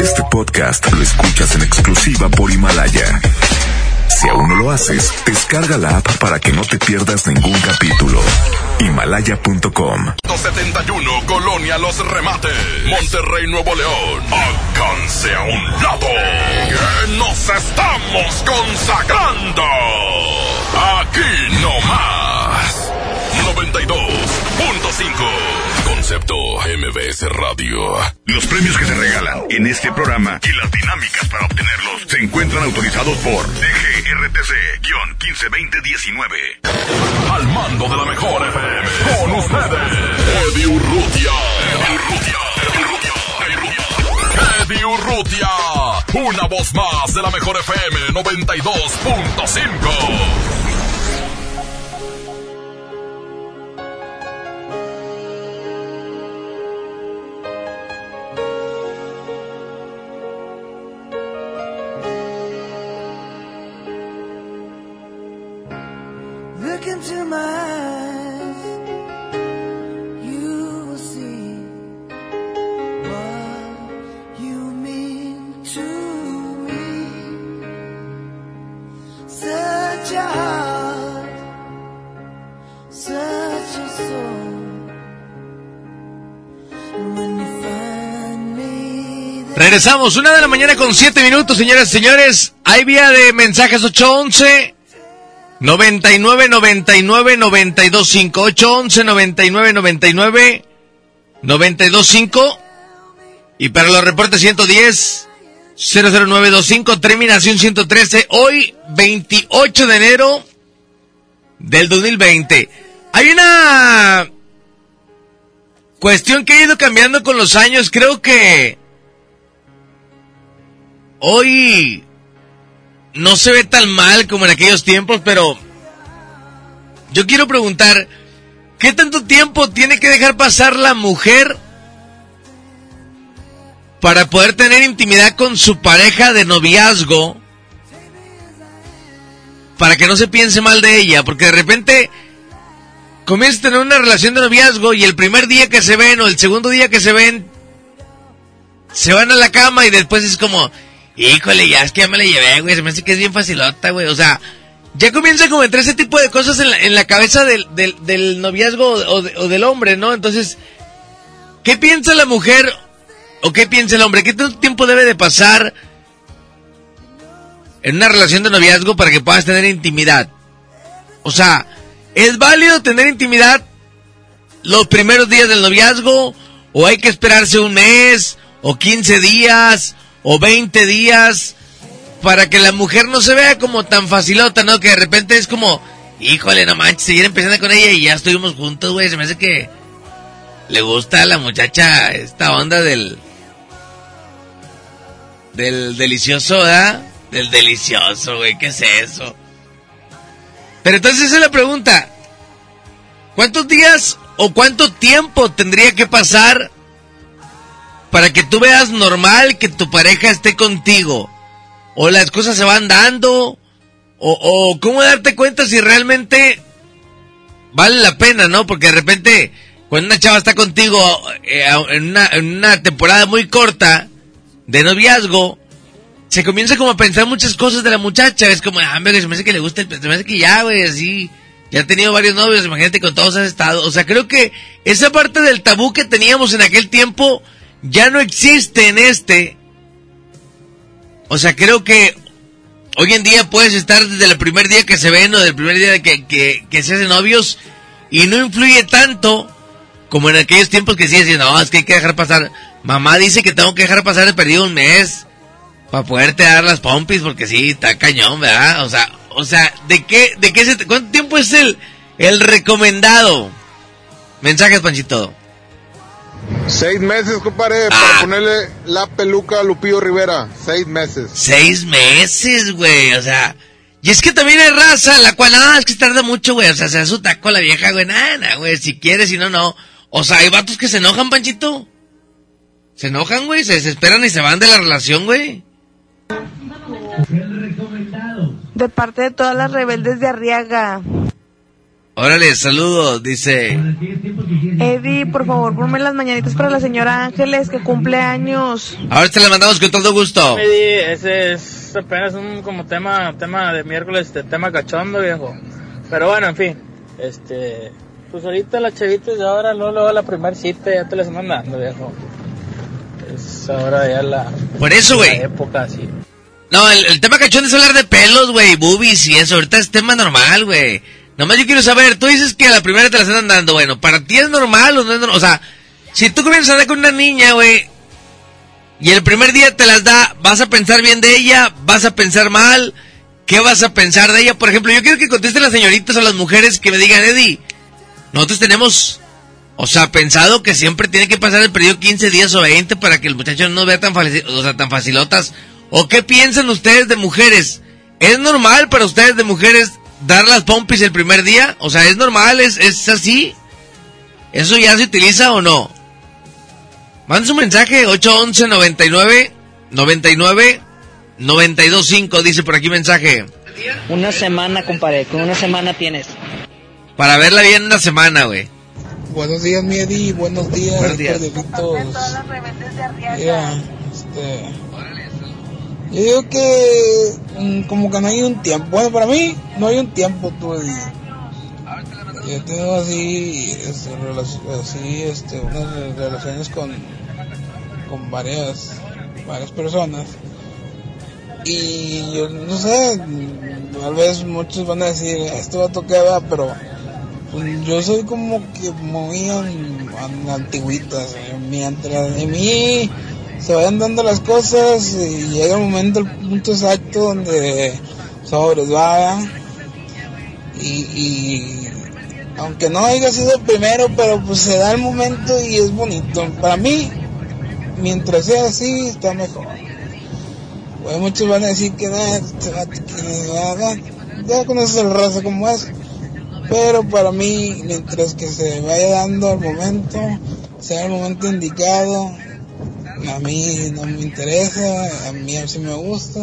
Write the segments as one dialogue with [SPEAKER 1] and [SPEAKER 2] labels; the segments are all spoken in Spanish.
[SPEAKER 1] Este podcast lo escuchas en exclusiva por Himalaya. Si aún no lo haces, descarga la app para que no te pierdas ningún capítulo. Himalaya.com
[SPEAKER 2] 271 Colonia Los Remates, Monterrey, Nuevo León. Alcance a un lado. Nos estamos consagrando. Aquí no más. 92.5 Concepto MBS Radio. Los premios que se regalan en este programa y las dinámicas para obtenerlos se encuentran autorizados por DGRTC-152019. Al mando de la mejor FM. Con ustedes, Eddie Urrutia. Eddie Urrutia. Eddie Urrutia. Una voz más de la mejor FM 92.5.
[SPEAKER 3] Regresamos, una de la mañana con siete minutos, señoras y señores. Hay vía de mensajes 811 99 99 92 5 811 99 99 92 5 y para los reportes 110 00925 terminación 113 hoy 28 de enero del 2020 hay una cuestión que ha ido cambiando con los años creo que hoy no se ve tan mal como en aquellos tiempos, pero yo quiero preguntar, ¿qué tanto tiempo tiene que dejar pasar la mujer para poder tener intimidad con su pareja de noviazgo? Para que no se piense mal de ella, porque de repente comienza a tener una relación de noviazgo y el primer día que se ven o el segundo día que se ven, se van a la cama y después es como, Híjole, ya es que ya me la llevé, güey. Se me hace que es bien facilota, güey. O sea, ya comienza como entrar ese tipo de cosas en la, en la cabeza del, del, noviazgo o, del hombre, ¿no? Entonces, ¿qué piensa la mujer o qué piensa el hombre? ¿Qué tiempo debe de pasar en una relación de noviazgo para que puedas tener intimidad? O sea, ¿es válido tener intimidad los primeros días del noviazgo? ¿O hay que esperarse un mes? ¿O 15 días? O 20 días para que la mujer no se vea como tan facilota, ¿no? Que de repente es como, híjole, no manches, seguir empezando con ella y ya estuvimos juntos, güey. Se me hace que le gusta a la muchacha esta onda del. del delicioso, ¿verdad? Del delicioso, güey, ¿qué es eso? Pero entonces esa es la pregunta. ¿Cuántos días o cuánto tiempo tendría que pasar para que tú veas normal que tu pareja esté contigo. O las cosas se van dando. O, cómo darte cuenta si realmente vale la pena, ¿no? Porque de repente, cuando una chava está contigo eh, en, una, en, una, temporada muy corta de noviazgo, se comienza como a pensar muchas cosas de la muchacha. Es como, ah, me hace que le gusta me hace que ya, güey, así... Ya ha tenido varios novios, imagínate con todos has estado. O sea, creo que esa parte del tabú que teníamos en aquel tiempo ya no existe en este. O sea, creo que hoy en día puedes estar desde el primer día que se ven o del primer día que, que, se hacen novios y no influye tanto como en aquellos tiempos que sí decían, no, es que hay que dejar pasar. Mamá dice que tengo que dejar pasar el periodo un mes para poderte dar las pompis porque sí, está cañón, ¿verdad? O sea, o sea, ¿de qué, de qué se, cuánto tiempo es el, el recomendado? Mensajes, Panchito.
[SPEAKER 4] Seis meses, compadre, para ah. ponerle la peluca a Lupillo Rivera. Seis meses.
[SPEAKER 3] Seis meses, güey, o sea. Y es que también hay raza, la cual, ah, es que tarda mucho, güey. O sea, se da su taco a la vieja, güey. Nada, güey, si quieres, si no, no. O sea, hay vatos que se enojan, Panchito. Se enojan, güey, se desesperan y se van de la relación, güey.
[SPEAKER 5] De parte de todas las rebeldes de Arriaga.
[SPEAKER 3] Órale, saludos, dice.
[SPEAKER 5] Eddie, por favor, ponme las mañanitas para la señora Ángeles que cumple años.
[SPEAKER 3] Ahora te las mandamos con todo gusto.
[SPEAKER 6] Eddie, ese es apenas un como tema tema de miércoles, este tema cachondo, viejo. Pero bueno, en fin, este, pues ahorita las chavitas de ahora, luego, luego la primer cita ya te las andan dando, viejo. Es ahora ya la...
[SPEAKER 3] Por eso, güey.
[SPEAKER 6] La época así.
[SPEAKER 3] No, el, el tema cachón es hablar de pelos, güey, boobies y eso. Ahorita es tema normal, güey. Nomás yo quiero saber, tú dices que a la primera te las andan dando. Bueno, ¿para ti es normal o no es normal? O sea, si tú comienzas a andar con una niña, güey, y el primer día te las da, ¿vas a pensar bien de ella? ¿Vas a pensar mal? ¿Qué vas a pensar de ella? Por ejemplo, yo quiero que contesten las señoritas o las mujeres que me digan, Eddie, nosotros tenemos, o sea, pensado que siempre tiene que pasar el periodo 15 días o 20 para que el muchacho no vea tan, o sea, tan facilotas. ¿O qué piensan ustedes de mujeres? ¿Es normal para ustedes de mujeres dar las pompis el primer día? O sea, ¿es normal? ¿Es, es así? ¿Eso ya se utiliza o no? Manda su mensaje 811 99 99 925 dice por aquí mensaje.
[SPEAKER 7] Una semana, compadre, con una semana tienes.
[SPEAKER 3] Para verla bien una semana, güey.
[SPEAKER 8] Buenos días, mi Eddie. Buenos días,
[SPEAKER 3] Buenos días.
[SPEAKER 8] Cordelitos. Mira, este, yo digo que mm, como que no hay un tiempo. Bueno, para mí no hay un tiempo, tú, Eddie. Yo tengo así, este, así, este, unas re- relaciones con, con varias, varias personas. Y yo no sé, tal vez muchos van a decir, esto va a tocar, pero pues, yo soy como que muy an, an- antigüitas. eh, Mientras de mí se vayan dando las cosas y llega el momento, el punto exacto donde sobres va. Y, y aunque no haya sido el primero, pero pues se da el momento y es bonito. Para mí, mientras sea así, está mejor. Pues muchos van a decir que este que no, no, ya conoces el raza como es. Pero para mí, mientras que se vaya dando el momento, sea el momento indicado, a mí no me interesa, a mí sí me gusta,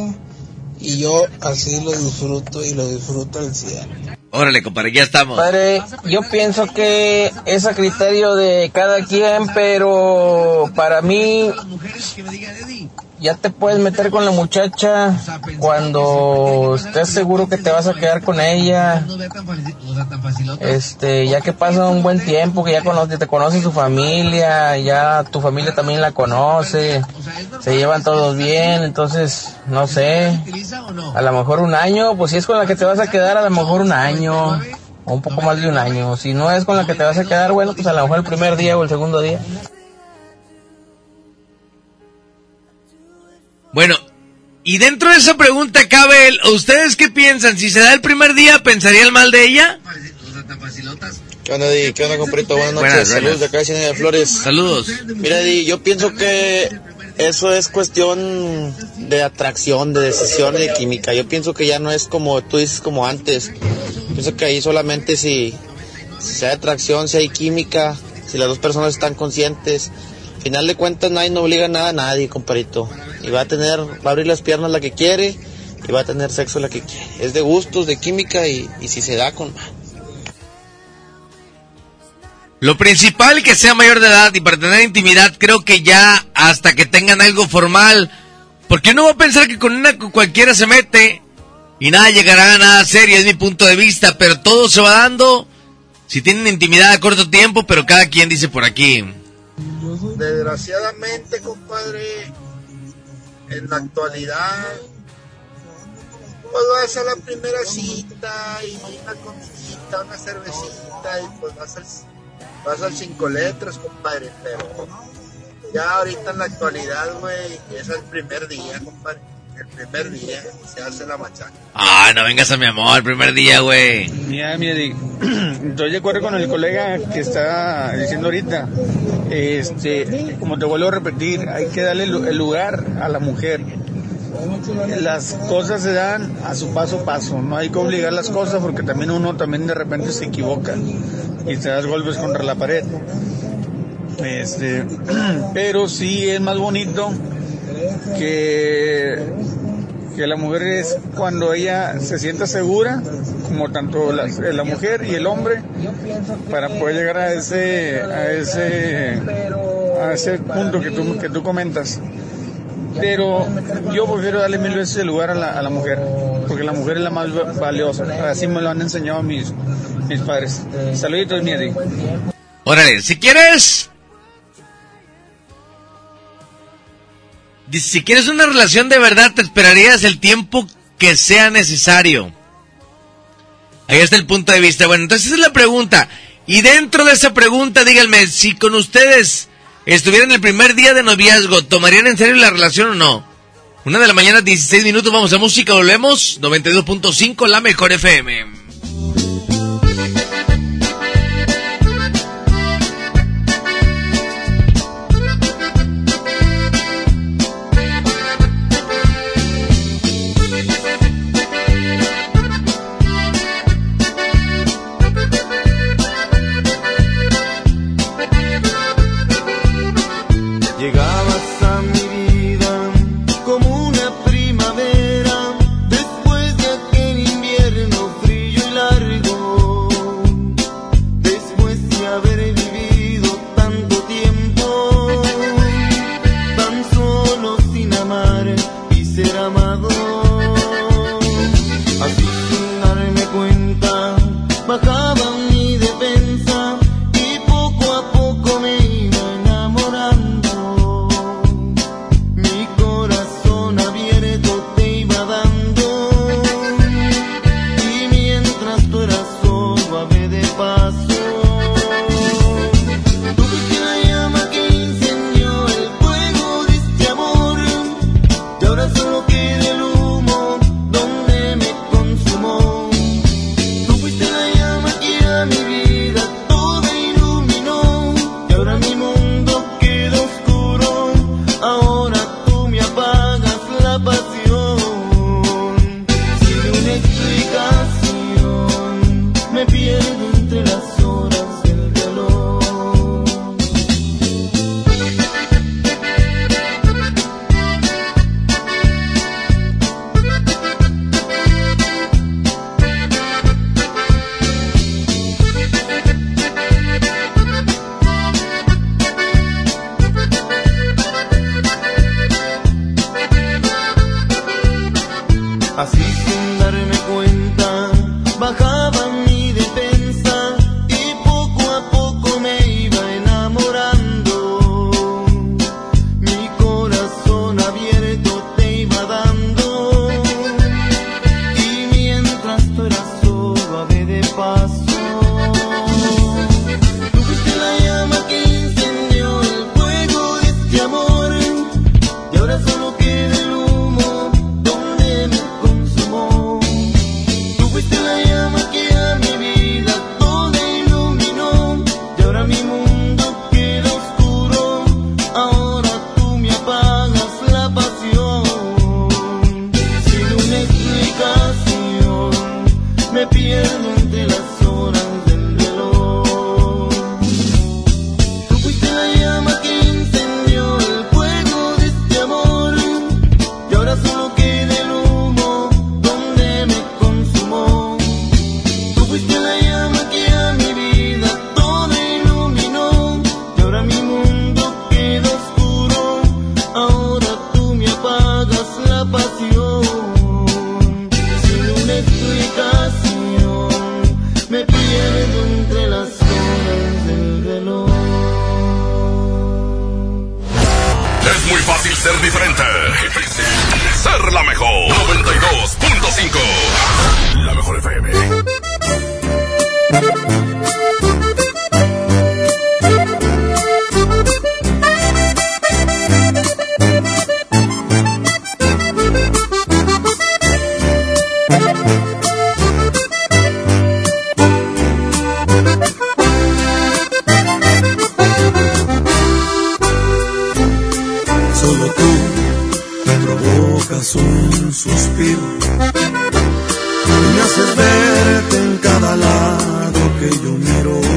[SPEAKER 8] y yo así lo disfruto y lo disfruto al 100.
[SPEAKER 3] Órale, compadre, ya estamos.
[SPEAKER 7] Padre, yo pienso que es a criterio de cada quien, pero para mí ya te puedes meter con la muchacha cuando estés seguro que te vas a quedar con ella. Este, ya que pasa un buen tiempo, que ya conoce, te conoce su familia, ya tu familia también la conoce, se llevan todos bien, entonces, no sé, a lo mejor un año, pues si es con la que te vas a quedar, a lo mejor un año, o un poco más de un año. Si no es con la que te vas a quedar, bueno, pues a lo mejor el primer día o el segundo día.
[SPEAKER 3] Bueno, y dentro de esa pregunta cabe el, ¿ustedes qué piensan? Si se da el primer día, ¿pensaría el mal de ella?
[SPEAKER 9] ¿Qué onda, Di? ¿Qué onda, comprito? Buenas noches.
[SPEAKER 3] Buenas,
[SPEAKER 9] Saludos de acá de Cine de Flores.
[SPEAKER 3] Saludos.
[SPEAKER 9] Mira, Di, yo pienso que eso es cuestión de atracción, de decisión y de química. Yo pienso que ya no es como tú dices, como antes. Pienso que ahí solamente si, si hay atracción, si hay química, si las dos personas están conscientes. Al final de cuentas, nadie no obliga nada a nadie, comparito. Y va a tener, va a abrir las piernas la que quiere y va a tener sexo la que quiere. Es de gustos, de química y, si se da con...
[SPEAKER 3] Lo principal que sea mayor de edad y para tener intimidad, creo que ya hasta que tengan algo formal. Porque uno va a pensar que con una cu- cualquiera se mete y nada llegará a nada serio, es mi punto de vista, pero todo se va dando si tienen intimidad a corto tiempo, pero cada quien dice por aquí.
[SPEAKER 10] Desgraciadamente, compadre, en la actualidad, pues vas a la primera cita y una comidita, una cervecita y pues vas al, vas al cinco letras, compadre, pero ya ahorita en la actualidad, güey, es el primer día, compadre. El primer día se hace la machaca.
[SPEAKER 3] Ah, no vengas a mi amor, el primer día, güey.
[SPEAKER 11] Mira, mira, estoy de acuerdo con el colega que está diciendo ahorita. Este, como te vuelvo a repetir, hay que darle el lugar a la mujer. Las cosas se dan a su paso a paso, no hay que obligar las cosas porque también uno también de repente se equivoca y te das golpes contra la pared. Este, pero sí es más bonito que, que la mujer es cuando ella se sienta segura, como tanto la, la mujer y el hombre, para poder llegar a ese, a ese, a ese punto que tú, que tú comentas. Pero yo prefiero darle mil veces el lugar a la, a la mujer, porque la mujer es la más valiosa. Así me lo han enseñado mis, mis padres. Saluditos, mi Eddie.
[SPEAKER 3] Órale, si quieres si quieres una relación de verdad, te esperarías el tiempo que sea necesario. Ahí está el punto de vista. Bueno, entonces esa es la pregunta. Y dentro de esa pregunta, díganme, si con ustedes estuvieran el primer día de noviazgo, ¿tomarían en serio la relación o no? Una de la mañana, 16 minutos, vamos a música, volvemos. 92.5, la mejor FM.
[SPEAKER 12] Lo imposible en realidad.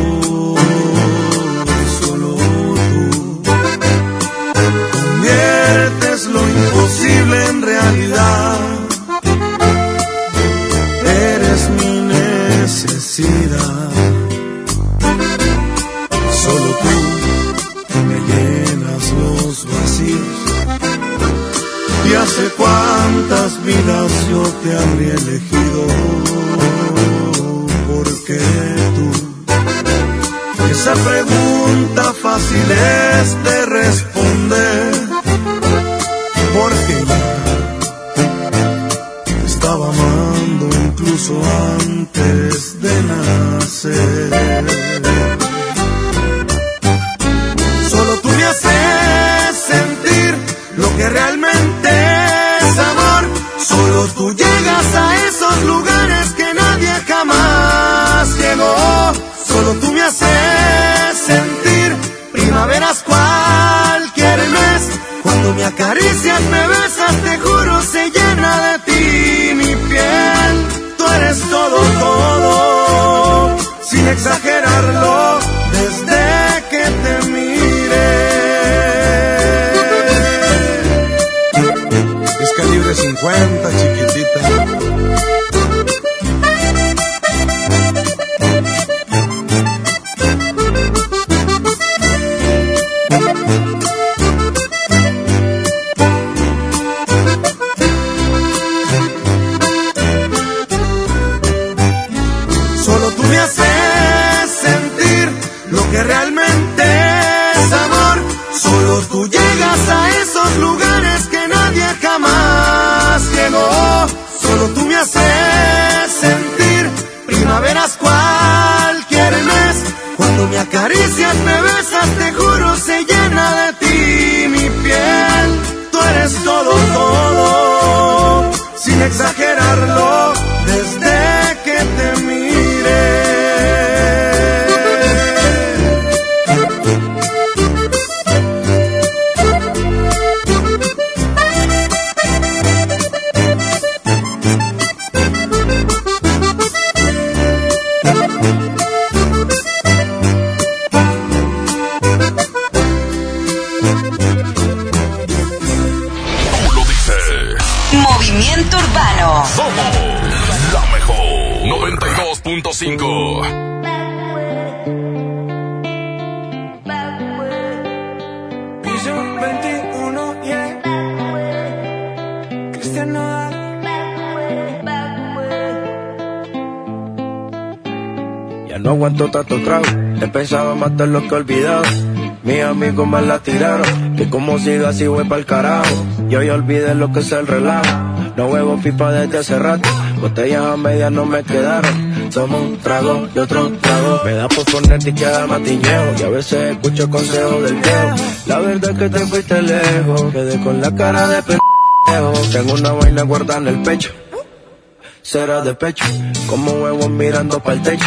[SPEAKER 13] Matar lo que he olvidado. Mis amigos me la tiraron, que como siga así voy pa'l carajo. Yo ya olvidé lo que es el relajo, no huevo pipa desde hace rato. Botellas a medias no me quedaron, somos un trago y otro trago. Me da por ponerte y matiñeo, y a veces escucho consejos del viejo. La verdad es que te fuiste lejos, quedé con la cara de pendejo. Tengo una vaina guardada en el pecho, será de pecho, como huevos mirando pa'l techo.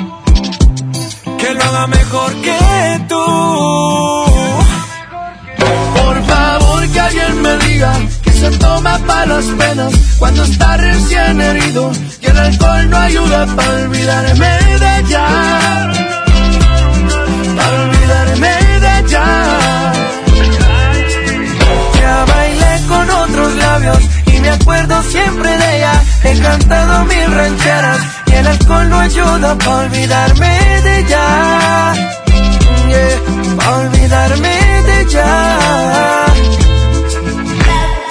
[SPEAKER 14] Que lo haga mejor que tú. Por favor que alguien me diga que se toma para las penas cuando está recién herido y el alcohol no ayuda para olvidarme de ella. Para olvidarme de ella. Ya bailé con otros labios y me acuerdo siempre de ella. He cantado mil rancheras y el alcohol no ayuda para olvidarme de ella. Yeah, para olvidarme de ella.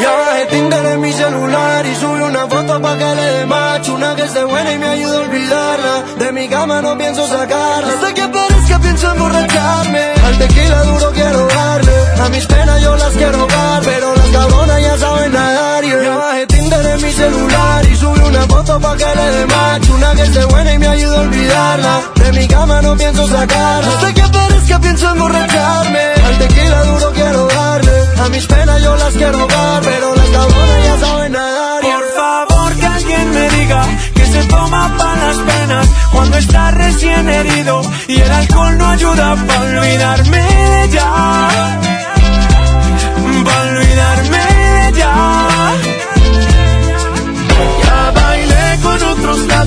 [SPEAKER 13] Ya bajé Tinder en mi celular y subí una foto pa' que le dé macho. Una que esté buena y me ayude a olvidarla. De mi cama no pienso sacarla. Hasta que aparezca pienso emborracharme. Al tequila duro quiero darle. A mis penas yo las quiero dar Pero las cabronas ya saben nadar
[SPEAKER 15] y sube una foto pa' que le dé match. Una que esté buena y me ayuda a olvidarla. De mi cama no pienso sacarla. Hasta que aparezca pienso emborracharme. Al tequila duro quiero darle. A mis penas yo las quiero dar, pero las cabronas ya saben nadar.
[SPEAKER 14] Por favor que alguien me diga que se toma pa' las penas cuando está recién herido y el alcohol no ayuda pa' olvidarme de
[SPEAKER 15] ya.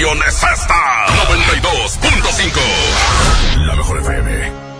[SPEAKER 16] Estación es esta. 92.5. La mejor FM.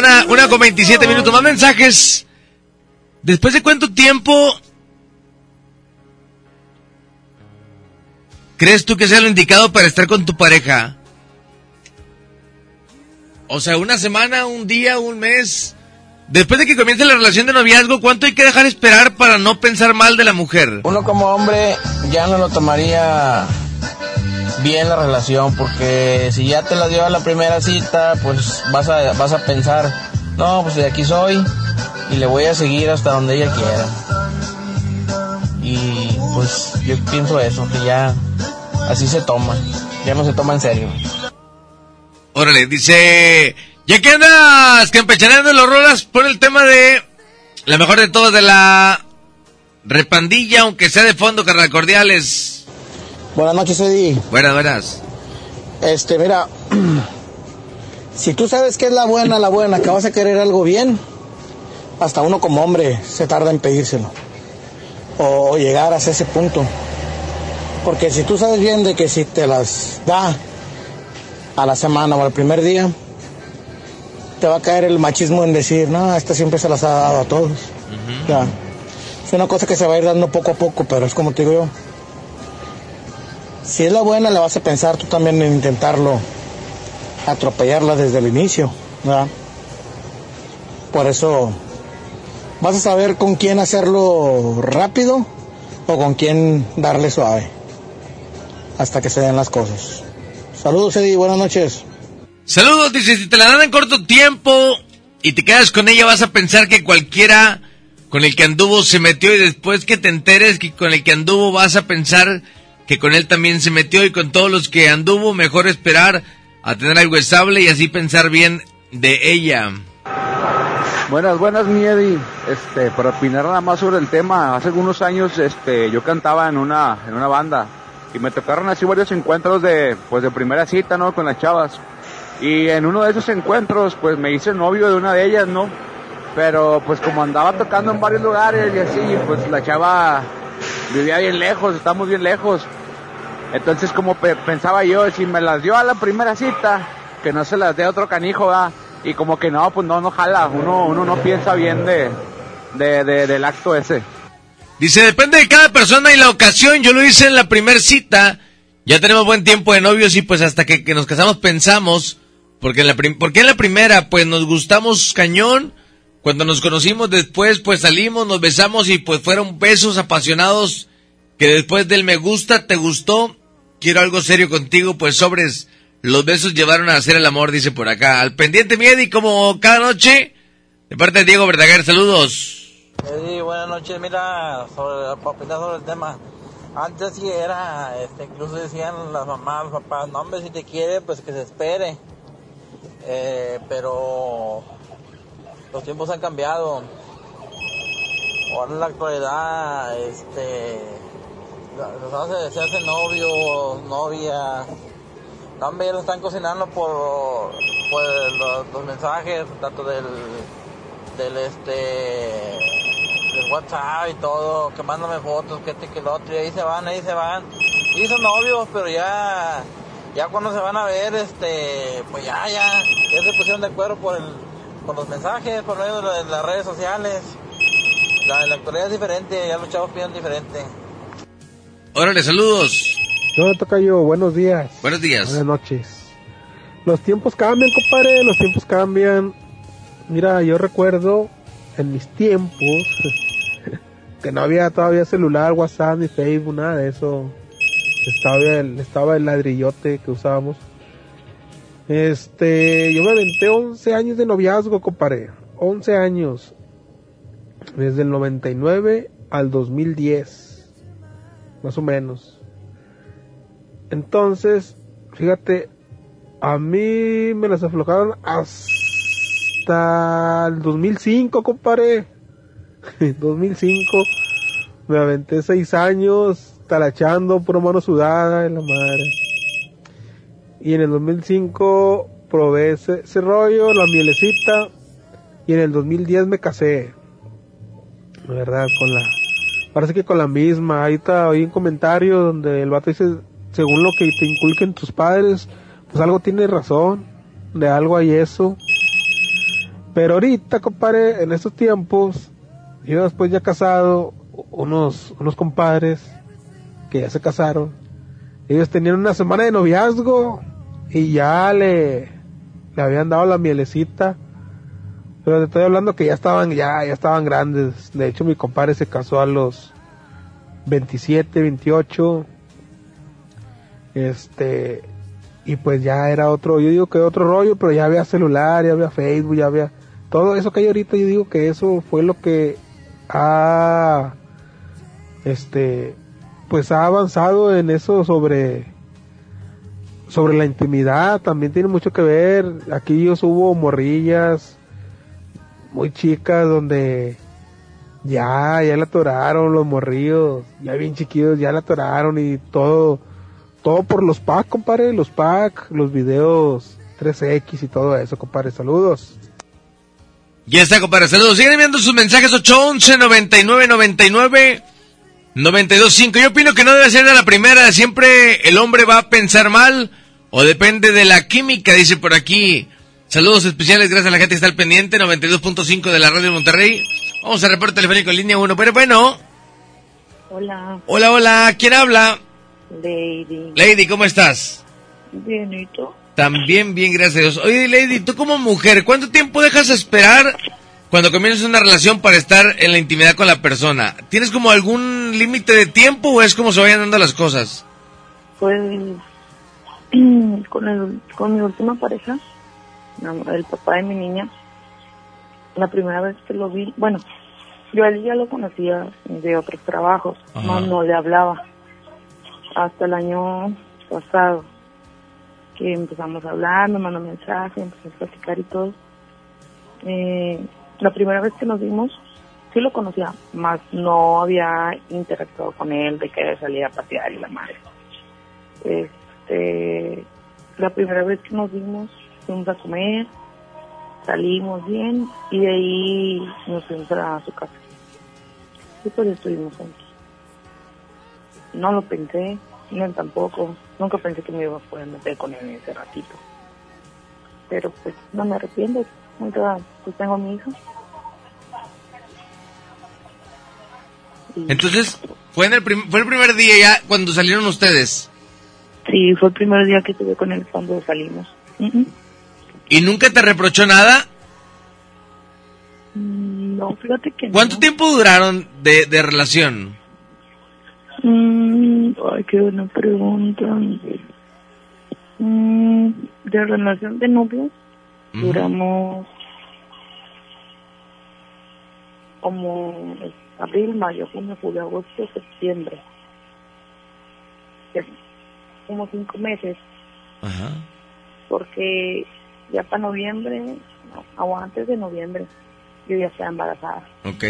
[SPEAKER 3] Mañana, una con 27 minutos. Más mensajes. ¿Después de cuánto tiempo crees tú que sea lo indicado para estar con tu pareja? O sea, una semana, un día, un mes. Después de que comience la relación de noviazgo, ¿cuánto hay que dejar esperar para no pensar mal de la mujer?
[SPEAKER 7] Uno como hombre ya no lo tomaría bien la relación porque si ya te la dio a la primera cita, pues vas a, vas a pensar, no, pues de aquí soy y le voy a seguir hasta donde ella quiera. Y pues yo pienso eso, que ya así se toma, ya no se toma en serio.
[SPEAKER 3] Órale, dice, ya que andas campechaneando los rolas por el tema de la mejor de todas de la repandilla, aunque sea de fondo, carnal cordiales.
[SPEAKER 17] Buenas noches, Eddie.
[SPEAKER 3] Buenas, buenas.
[SPEAKER 17] Este, mira, si tú sabes que es la buena, la buena, que vas a querer algo bien, hasta uno como hombre se tarda en pedírselo. O, llegar hasta ese punto. Porque si tú sabes bien de que si te las da a la semana o al primer día, te va a caer el machismo en decir, no, esta siempre se las ha dado a todos. Ya. Es una cosa que se va a ir dando poco a poco, pero es como te digo yo. Si es la buena, le vas a pensar tú también en intentarlo atropellarla desde el inicio, ¿verdad? Por eso vas a saber con quién hacerlo rápido o con quién darle suave hasta que se den las cosas. Saludos, Eddie, buenas noches.
[SPEAKER 3] Saludos, dice, si te la dan en corto tiempo y te quedas con ella, vas a pensar que cualquiera con el que anduvo se metió y después que te enteres que con el que anduvo vas a pensar que con él también se metió y con todos los que anduvo, mejor esperar a tener algo estable y así pensar bien de ella.
[SPEAKER 18] Buenas, buenas, mi Eddie. Este, para opinar nada más sobre el tema, hace algunos años, este, yo cantaba en una, en una banda y me tocaron así varios encuentros de, pues de primera cita, ¿no? Con las chavas. Y en uno de esos encuentros, pues me hice novio de una de ellas, ¿no? Pero pues como andaba tocando en varios lugares y así, pues la chava vivía bien lejos, estamos bien lejos. Entonces como pe- pensaba yo, si me las dio a la primera cita, que no se las dé a otro canijo. Y como que no, pues no, no jala, uno, uno no piensa bien de, de, de- del acto ese.
[SPEAKER 3] Dice, depende de cada persona y la ocasión. Yo lo hice en la primer cita. Ya tenemos buen tiempo de novios y pues hasta que, que nos casamos pensamos. Porque en, la prim- porque en la primera pues nos gustamos cañón. Cuando nos conocimos después pues salimos, nos besamos y pues fueron besos apasionados que después del me gusta, te gustó, quiero algo serio contigo, pues sobres, los besos llevaron a hacer el amor, dice por acá. Al pendiente, mi Eddie, como cada noche, de parte de Diego Verdaguer, saludos.
[SPEAKER 19] Eddie, buenas noches. Mira, para opinar sobre el tema. Antes sí era, este, incluso decían las mamás, los papás, no hombre, si te quiere, pues que se espere. Eh, pero los tiempos han cambiado. Ahora en la actualidad, este, se hace, se hace novio, novia. No, hombre, ya lo están cocinando por, por los, los mensajes, tanto del, del este, del WhatsApp y todo, que mándame fotos, que este, que el otro, y ahí se van, ahí se van. Y son novios, pero ya, ya cuando se van a ver, este, pues ya, ya, ya se pusieron de acuerdo por el, por los mensajes, por medio de la- de las redes sociales. La, la actualidad es diferente, ya los chavos piden diferente.
[SPEAKER 3] Órale, saludos.
[SPEAKER 20] No, Tocayo, buenos días.
[SPEAKER 3] Buenos días.
[SPEAKER 20] Buenas noches. Los tiempos cambian, compadre, los tiempos cambian. Mira, yo recuerdo en mis tiempos que no había todavía celular, WhatsApp ni Facebook, nada de eso. Estaba el, estaba el ladrillote que usábamos. Este, yo me aventé 11 años de noviazgo, compadre. 11 años. Desde el 99 al 2010. Más o menos. Entonces, fíjate, a mí me las aflojaron hasta el 2005, compadre. 2005. Me aventé seis años talachando por mano sudada en la madre. Y en el 2005 probé ese, rollo, la mielecita. Y en el 2010 me casé. De verdad, con la... Parece que con la misma. Ahí está, oí un comentario donde el vato dice, según lo que te inculquen tus padres, pues algo tiene razón. De algo hay eso. Pero ahorita, compadre, en estos tiempos, yo después ya casado, unos, unos compadres que ya se casaron, ellos tenían una semana de noviazgo y ya le, le habían dado la mielecita. Pero te estoy hablando que ya estaban, ya, ya estaban grandes. De hecho, mi compadre se casó a los 27, 28. Este, y pues ya era otro, yo digo que otro rollo, pero ya había celular, ya había Facebook, ya había todo eso que hay ahorita, yo digo que eso fue lo que ha, este, pues ha avanzado en eso sobre, sobre la intimidad, también tiene mucho que ver, aquí yo hubo morrillas muy chicas donde ya, ya la atoraron los morrillos, ya bien chiquillos, ya la atoraron y todo, todo por los pack, compadre, los pack, los videos 3X y todo eso, compadre, saludos.
[SPEAKER 3] Ya está, compadre. Saludos. Siguen enviando sus mensajes 811 99 99 925. Yo opino que no debe ser de la primera. Siempre el hombre va a pensar mal o depende de la química, dice por aquí. Saludos especiales, gracias a la gente que está al pendiente. 92.5 de la radio de Monterrey. Vamos a reporte telefónico en línea 1. Pero bueno,
[SPEAKER 21] Hola,
[SPEAKER 3] hola, hola. ¿Quién habla?
[SPEAKER 21] Lady.
[SPEAKER 3] Lady, ¿cómo estás?
[SPEAKER 21] Bien, ¿y tú?
[SPEAKER 3] También bien, gracias a Dios. Oye, Lady, tú como mujer, ¿cuánto tiempo dejas esperar cuando comienzas una relación para estar en la intimidad con la persona? ¿Tienes como algún límite de tiempo o es como se vayan dando las cosas?
[SPEAKER 21] Pues con, el, con mi última pareja, el papá de mi niña, la primera vez que lo vi, bueno, yo a él ya lo conocía de otros trabajos, no, no le hablaba. Hasta el año pasado, que empezamos a hablar, me mandó mensajes, empezamos a platicar y todo. Eh, la primera vez que nos vimos, sí lo conocía, más no había interactuado con él, de que salía a pasear y la madre. Este, la primera vez que nos vimos, fuimos a comer, salimos bien y de ahí nos fuimos a su casa. Y pues estuvimos juntos. No lo pensé, no tampoco. Nunca pensé que me iba a poder meter con él en ese ratito. Pero pues no me arrepiento. Nunca, pues tengo a mi hija.
[SPEAKER 3] Entonces, fue, en el prim- fue el primer día ya cuando salieron ustedes.
[SPEAKER 21] Sí, fue el primer día que estuve con él cuando salimos.
[SPEAKER 3] ¿Y nunca te reprochó nada?
[SPEAKER 21] Mm, No, fíjate que
[SPEAKER 3] ¿Cuánto
[SPEAKER 21] no.
[SPEAKER 3] tiempo duraron de, de relación?
[SPEAKER 21] Mm, Ay, qué buena pregunta. Mm, de relación de novios, duramos como abril, mayo, junio, julio, agosto, septiembre. Como cinco meses,
[SPEAKER 3] Ajá.
[SPEAKER 21] porque ya para noviembre, no, o antes de noviembre, yo ya estaba embarazada.
[SPEAKER 3] Ok.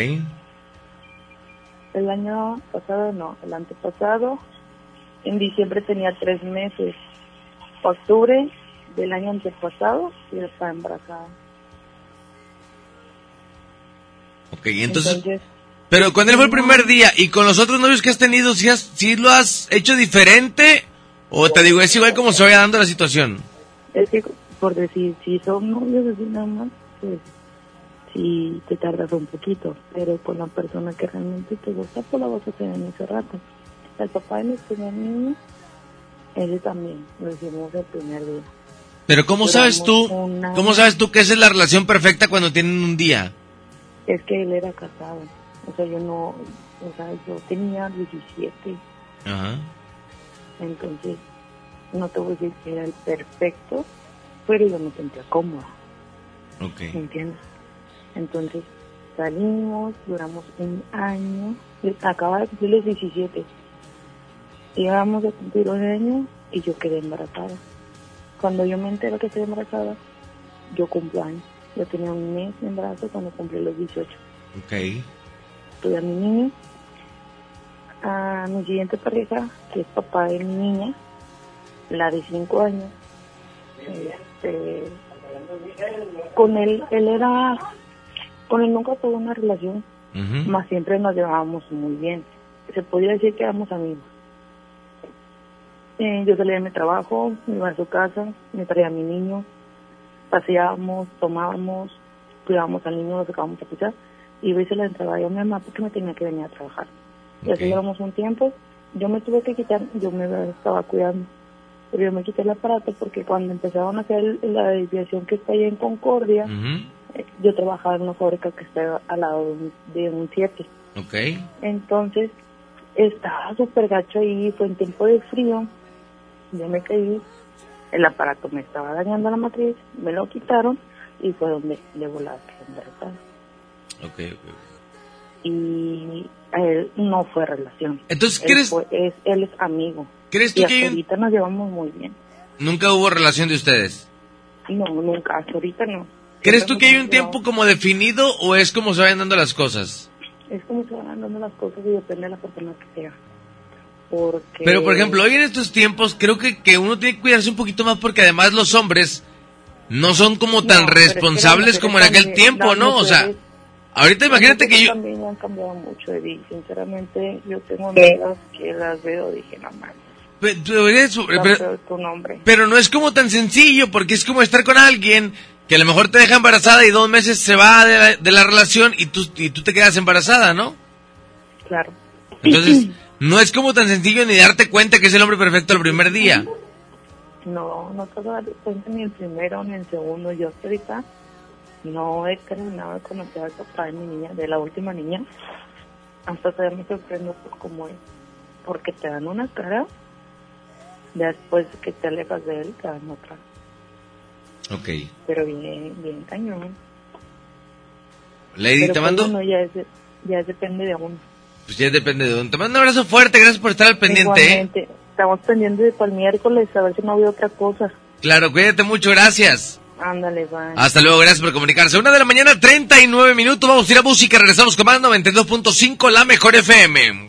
[SPEAKER 21] El año pasado, no, el antepasado, en diciembre tenía tres meses. Octubre del año antepasado, yo estaba embarazada.
[SPEAKER 3] Ok, entonces... Pero con él fue el primer día y con los otros novios que has tenido, ¿sí, has, sí lo has hecho diferente? O te digo, es igual como se vaya dando la situación.
[SPEAKER 21] Es que, por decir, si son novios así nada más, pues sí te tardas un poquito, pero con la persona que realmente te gusta, pues la vas a tener en ese rato. El papá de mi primer niño, ese también, lo hicimos el primer día.
[SPEAKER 3] Pero ¿cómo sabes tú, cómo sabes tú que esa es la relación perfecta cuando tienen un día?
[SPEAKER 21] Es que él era casado, o sea, yo no, o sea, yo tenía 17,
[SPEAKER 3] Ajá.
[SPEAKER 21] entonces no te voy a decir que era el perfecto, pero yo me sentía cómoda.
[SPEAKER 3] Ok.
[SPEAKER 21] ¿Me entiendes? Entonces salimos, duramos un año, acaba de cumplir los 17. Íbamos a cumplir un año y yo quedé embarazada. Cuando yo me entero que estoy embarazada, yo cumplo años. Yo tenía un mes de embarazo cuando cumplí los 18.
[SPEAKER 3] Ok.
[SPEAKER 21] Tuve a mi niño, a mi siguiente pareja, que es papá de mi niña, la de 5 años. Este, con él, él era, con él nunca tuve una relación, más siempre nos llevábamos muy bien. Se podría decir que éramos amigos. Eh, yo salía de mi trabajo, me iba a su casa, me traía a mi niño, paseábamos, tomábamos, cuidábamos al niño, lo sacábamos a pasear, y a veces la entraba yo a mi mamá porque me tenía que venir a trabajar. Y así llevamos un tiempo, yo me tuve que quitar, yo me estaba cuidando, pero yo me quité el aparato porque cuando empezaron a hacer la desviación que está ahí en Concordia, eh, yo trabajaba en una fábrica que está al lado de un, de un 7.
[SPEAKER 3] Ok.
[SPEAKER 21] Entonces, estaba súper gacho y fue en tiempo de frío. Yo me caí, el aparato me estaba dañando la matriz, me lo quitaron y fue donde le voló la embarazada.
[SPEAKER 3] Ok.
[SPEAKER 21] Y a él no fue relación.
[SPEAKER 3] Entonces,
[SPEAKER 21] él
[SPEAKER 3] ¿crees-
[SPEAKER 21] fue- es, él es amigo.
[SPEAKER 3] ¿Crees tú
[SPEAKER 21] y
[SPEAKER 3] que
[SPEAKER 21] hasta ahorita nos llevamos muy bien.
[SPEAKER 3] Nunca hubo relación de ustedes.
[SPEAKER 21] No, nunca, hasta ahorita no.
[SPEAKER 3] ¿Crees tú que hay un tiempo como definido o es como se vayan dando las cosas?
[SPEAKER 21] Es como se van dando las cosas y depende de la persona que sea. Porque...
[SPEAKER 3] Pero, por ejemplo, hoy en estos tiempos creo que, que uno tiene que cuidarse un poquito más porque además los hombres no son como tan
[SPEAKER 21] No, pero es que
[SPEAKER 3] responsables como en aquel tiempo, ¿no? O sea, ahorita imagínate que yo...
[SPEAKER 21] También han cambiado mucho, Eddie. Sinceramente, yo tengo amigas que las veo, dije, no mames,
[SPEAKER 3] Pe- pero pero-. Pero no es como tan sencillo, porque es como estar con alguien que a lo mejor te deja embarazada y dos meses se va de la, de la relación y tú, y tú te quedas embarazada, ¿no?
[SPEAKER 21] Claro.
[SPEAKER 3] Entonces, no es como tan sencillo ni darte cuenta que es el hombre perfecto el primer día.
[SPEAKER 21] No, no te vas a dar cuenta ni el primero ni el segundo. Yo hasta ahorita no he terminado de conocer al papá de mi niña, de la última niña. Hasta todavía me sorprendo por cómo es. Porque te dan una cara, después que te alejas de él, te dan otra.
[SPEAKER 3] Ok.
[SPEAKER 21] Pero bien, bien cañón.
[SPEAKER 3] Lady,
[SPEAKER 21] Pero
[SPEAKER 3] te mando...
[SPEAKER 21] bueno, ya, es, ya depende de uno.
[SPEAKER 3] Pues ya depende de uno. Te mando un abrazo fuerte, gracias por estar al pendiente, ¿eh?
[SPEAKER 21] Igualmente, estamos pendientes para el miércoles, a ver si no había otra cosa.
[SPEAKER 3] Claro, cuídate mucho, gracias.
[SPEAKER 21] Ándale, bye.
[SPEAKER 3] Hasta luego, gracias por comunicarse. Una de la mañana, 39 minutos. Vamos a ir a música. Regresamos con más 92.5, la mejor FM.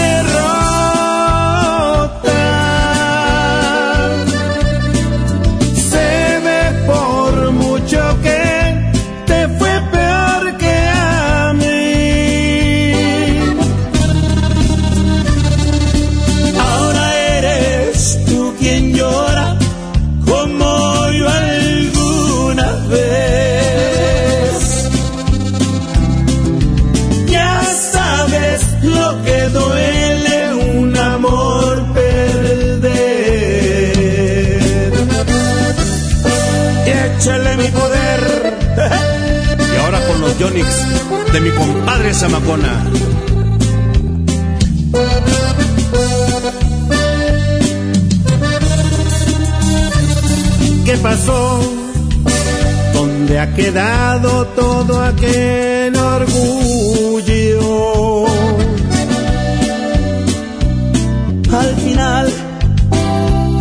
[SPEAKER 22] De mi compadre Zamacona.
[SPEAKER 12] ¿Qué pasó? ¿Dónde ha quedado todo aquel orgullo?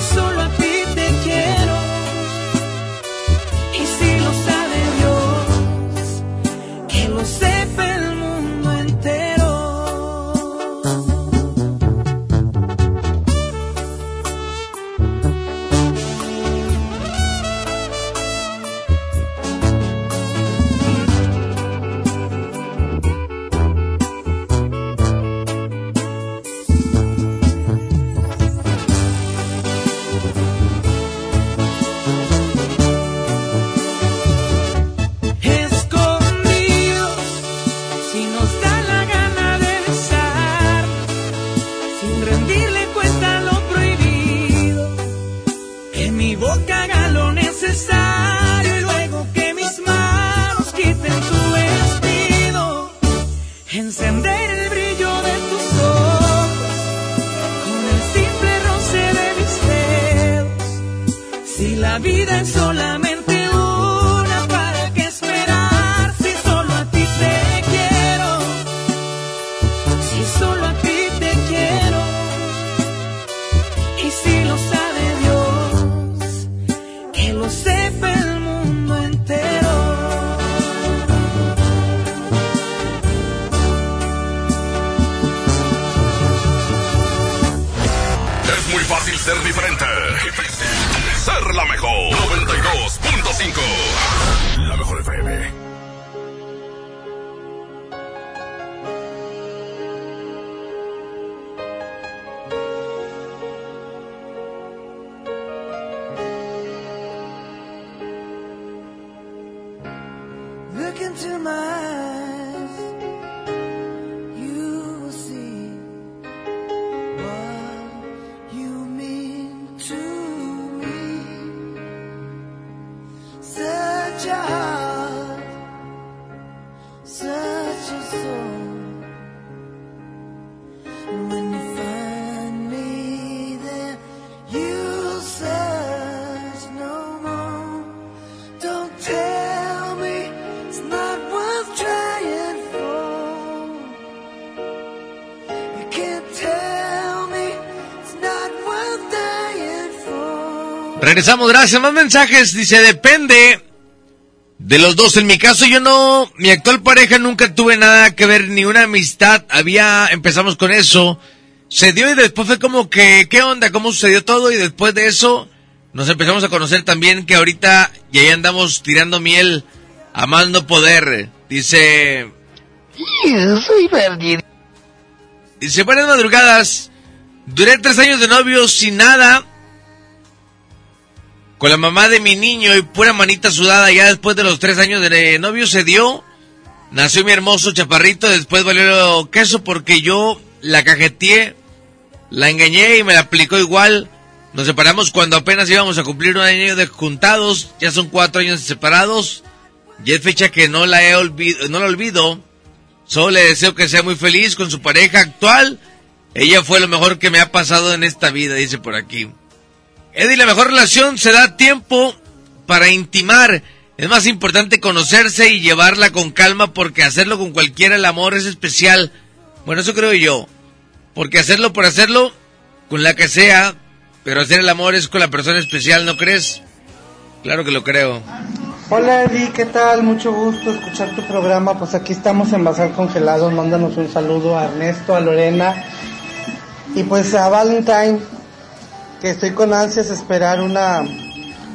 [SPEAKER 16] solo
[SPEAKER 3] Regresamos, gracias. Más mensajes. Dice, depende de los dos. En mi caso, yo no, mi actual pareja nunca tuve nada que ver, ni una amistad. Había, empezamos con eso. Se dio y después fue como que, ¿qué onda? ¿Cómo sucedió todo? Y después de eso, nos empezamos a conocer también que ahorita y ahí andamos tirando miel, amando poder. Dice,
[SPEAKER 23] Soy virgin.
[SPEAKER 3] Dice, buenas madrugadas. Duré tres años de novio sin nada. Con la mamá de mi niño y pura manita sudada. Ya después de los tres años de novio se dio. Nació mi hermoso chaparrito. Después valió queso porque yo la cajeteé. La engañé y me la aplicó igual. Nos separamos cuando apenas íbamos a cumplir un año de juntados. Ya son cuatro años separados. Y es fecha que no la he olvido, no la olvido. Solo le deseo que sea muy feliz con su pareja actual. Ella fue lo mejor que me ha pasado en esta vida, dice por aquí. Eddie, la mejor relación se da tiempo para intimar. Es más importante conocerse y llevarla con calma porque hacerlo con cualquiera el amor es especial. Bueno, eso creo yo. Porque hacerlo por hacerlo, con la que sea, pero hacer el amor es con la persona especial, ¿no crees? Claro que lo creo.
[SPEAKER 17] Hola Eddie, ¿qué tal? Mucho gusto escuchar tu programa. Pues aquí estamos en Bazar Congelados. Mándanos un saludo a Ernesto, a Lorena y pues a Valentine, que estoy con ansias de esperar una,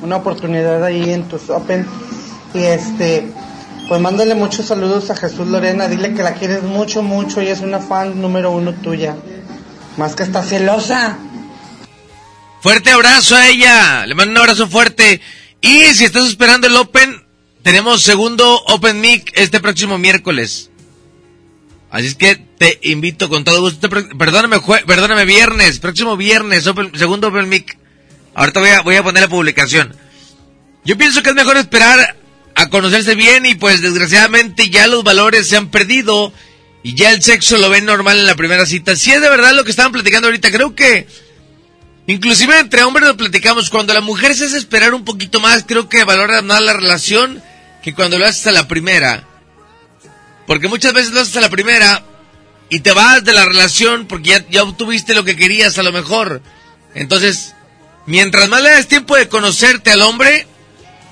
[SPEAKER 17] una oportunidad ahí en tus Open. Y este, pues mándale muchos saludos a Jesús Lorena. Dile que la quieres mucho, mucho y es una fan número uno tuya. Más que está celosa.
[SPEAKER 3] Fuerte abrazo a ella. Le mando un abrazo fuerte. Y si estás esperando el Open, tenemos segundo Open Mic este próximo miércoles. Así es que te invito con todo gusto. Perdóname, perdóname, viernes, próximo viernes, segundo Open Mic. Ahorita voy a, voy a poner la publicación. Yo pienso que es mejor esperar a conocerse bien y pues desgraciadamente ya los valores se han perdido y ya el sexo lo ven normal en la primera cita. Si es de verdad lo que estaban platicando ahorita, creo que inclusive entre hombres lo platicamos, cuando la mujer se hace esperar un poquito más, creo que valora más la relación que cuando lo haces a la primera. Porque muchas veces lo haces a la primera y te vas de la relación porque ya, ya obtuviste lo que querías a lo mejor. Entonces, mientras más le das tiempo de conocerte al hombre,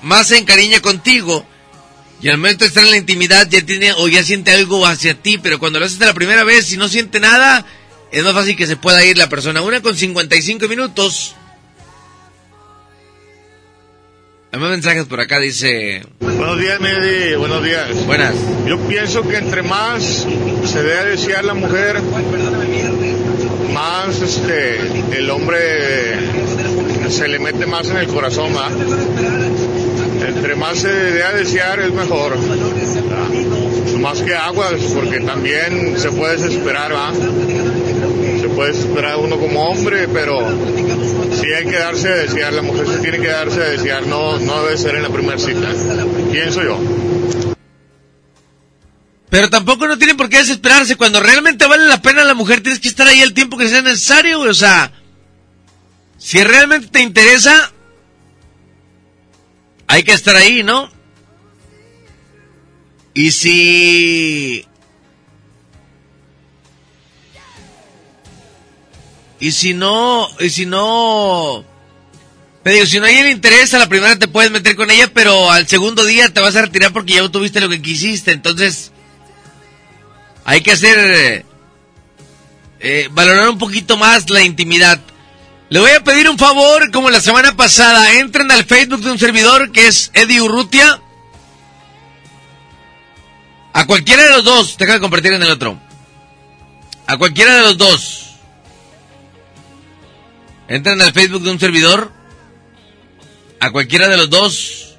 [SPEAKER 3] más se encariña contigo. Y al momento de estar en la intimidad ya tiene o ya siente algo hacia ti, pero cuando lo haces de la primera vez y no siente nada, es más fácil que se pueda ir la persona. Una con 55 minutos. Hay más mensajes por acá, dice...
[SPEAKER 24] Buenos días, Medi. Buenos días.
[SPEAKER 3] Buenas.
[SPEAKER 24] Yo pienso que entre más se debe desear la mujer, más este, el hombre se le mete más en el corazón, ¿va? Entre más se debe desear es mejor. Más que aguas, porque también se puede desesperar, ¿va? Se puede desesperar uno como hombre, pero sí hay que darse a desear, la mujer se tiene que darse a desear, no, no debe ser en la primera cita. Pienso yo.
[SPEAKER 3] Pero tampoco no tienen por qué desesperarse. Cuando realmente vale la pena la mujer, tienes que estar ahí el tiempo que sea necesario, güey. O sea, si realmente te interesa, hay que estar ahí, ¿no? Y si... Y si no... Y si no... Te digo, si no hay el interés, a la primera te puedes meter con ella, pero al segundo día te vas a retirar porque ya obtuviste lo que quisiste. Entonces, hay que hacer... eh, eh, valorar un poquito más la intimidad. Le voy a pedir un favor, como la semana pasada, entren al Facebook de un servidor que es Eddie Urrutia. A cualquiera de los dos, déjame compartir en el otro. A cualquiera de los dos. Entren al Facebook de un servidor. A cualquiera de los dos.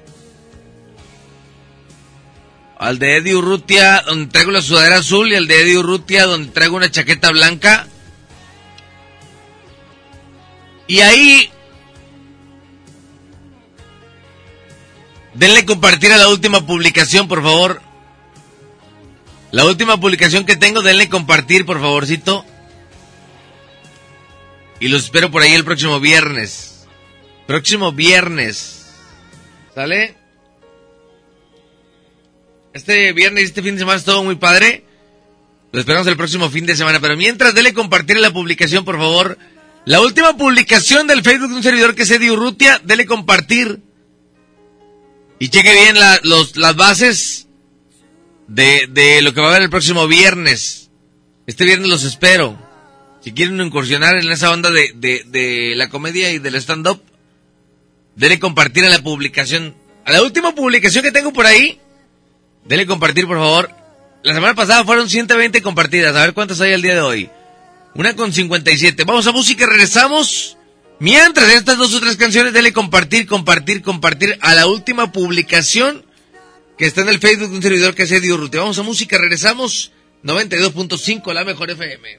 [SPEAKER 3] Al de Eddie Urrutia, donde traigo la sudadera azul, y al de Eddie Urrutia, donde traigo una chaqueta blanca. Y ahí... Denle compartir a la última publicación, por favor. La última publicación que tengo, denle compartir, por favorcito. Y los espero por ahí el próximo viernes. Próximo viernes. ¿Sale? Este viernes y este fin de semana es todo muy padre. Lo esperamos el próximo fin de semana. Pero mientras, denle compartir la publicación, por favor. La última publicación del Facebook de un servidor que es Eddie Urrutia, dele compartir. Y cheque bien las bases de, de lo que va a haber el próximo viernes. Este viernes los espero. Si quieren incursionar en esa onda de, de, la comedia y del stand-up, denle compartir a la publicación. A la última publicación que tengo por ahí, denle compartir por favor. La semana pasada fueron 120 compartidas. A ver cuántas hay el día de hoy. Una con 57. Vamos a música, regresamos. Mientras estas dos o tres canciones, denle compartir, compartir, compartir a la última publicación que está en el Facebook de un servidor que es Eddie Rute. Vamos a música, regresamos. 92.5, la mejor FM.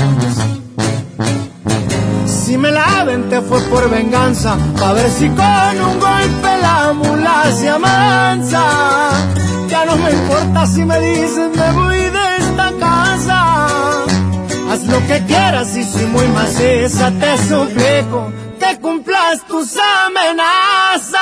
[SPEAKER 25] Si me la te fue por venganza, pa' ver si con un golpe la mula se amansa. Ya no me importa si me dicen me voy de Haz lo que quieras y si muy maciza te suplico que cumplas tus amenazas.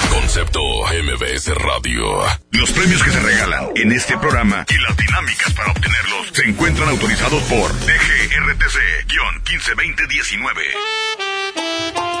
[SPEAKER 2] Concepto MBS Radio. Los premios que se regalan en este programa y las dinámicas para obtenerlos se encuentran autorizados por DGRTC-152019.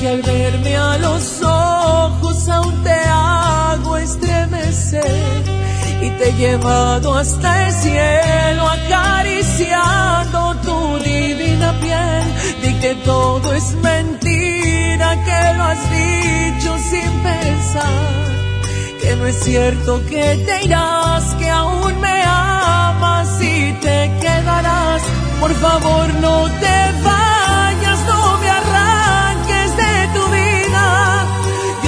[SPEAKER 23] Que al verme a los ojos aún te hago estremecer. Y te he llevado hasta el cielo acariciando tu divina piel. Di que todo es mentira, que lo has dicho sin pensar. Que no es cierto que te irás, que aún me amas y te quedarás. Por favor no te vayas,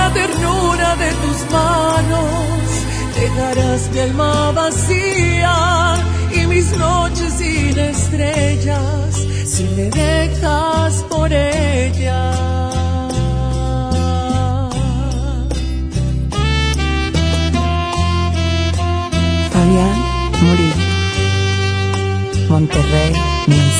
[SPEAKER 23] la ternura de tus manos. Dejarás mi alma vacía y mis noches sin estrellas si me dejas por ella.
[SPEAKER 26] Fabián Murillo. Monterrey Music.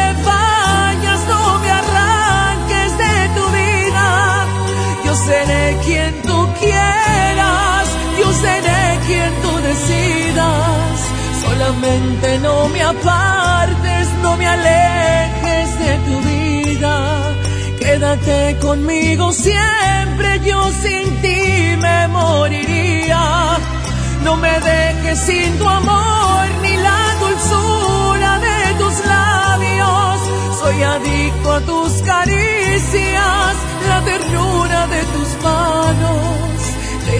[SPEAKER 23] seré quien tú quieras, yo seré quien tú decidas. Solamente no me apartes, no me alejes de tu vida. Quédate conmigo siempre, yo sin ti me moriría. No me dejes sin tu amor ni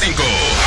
[SPEAKER 16] 92.5.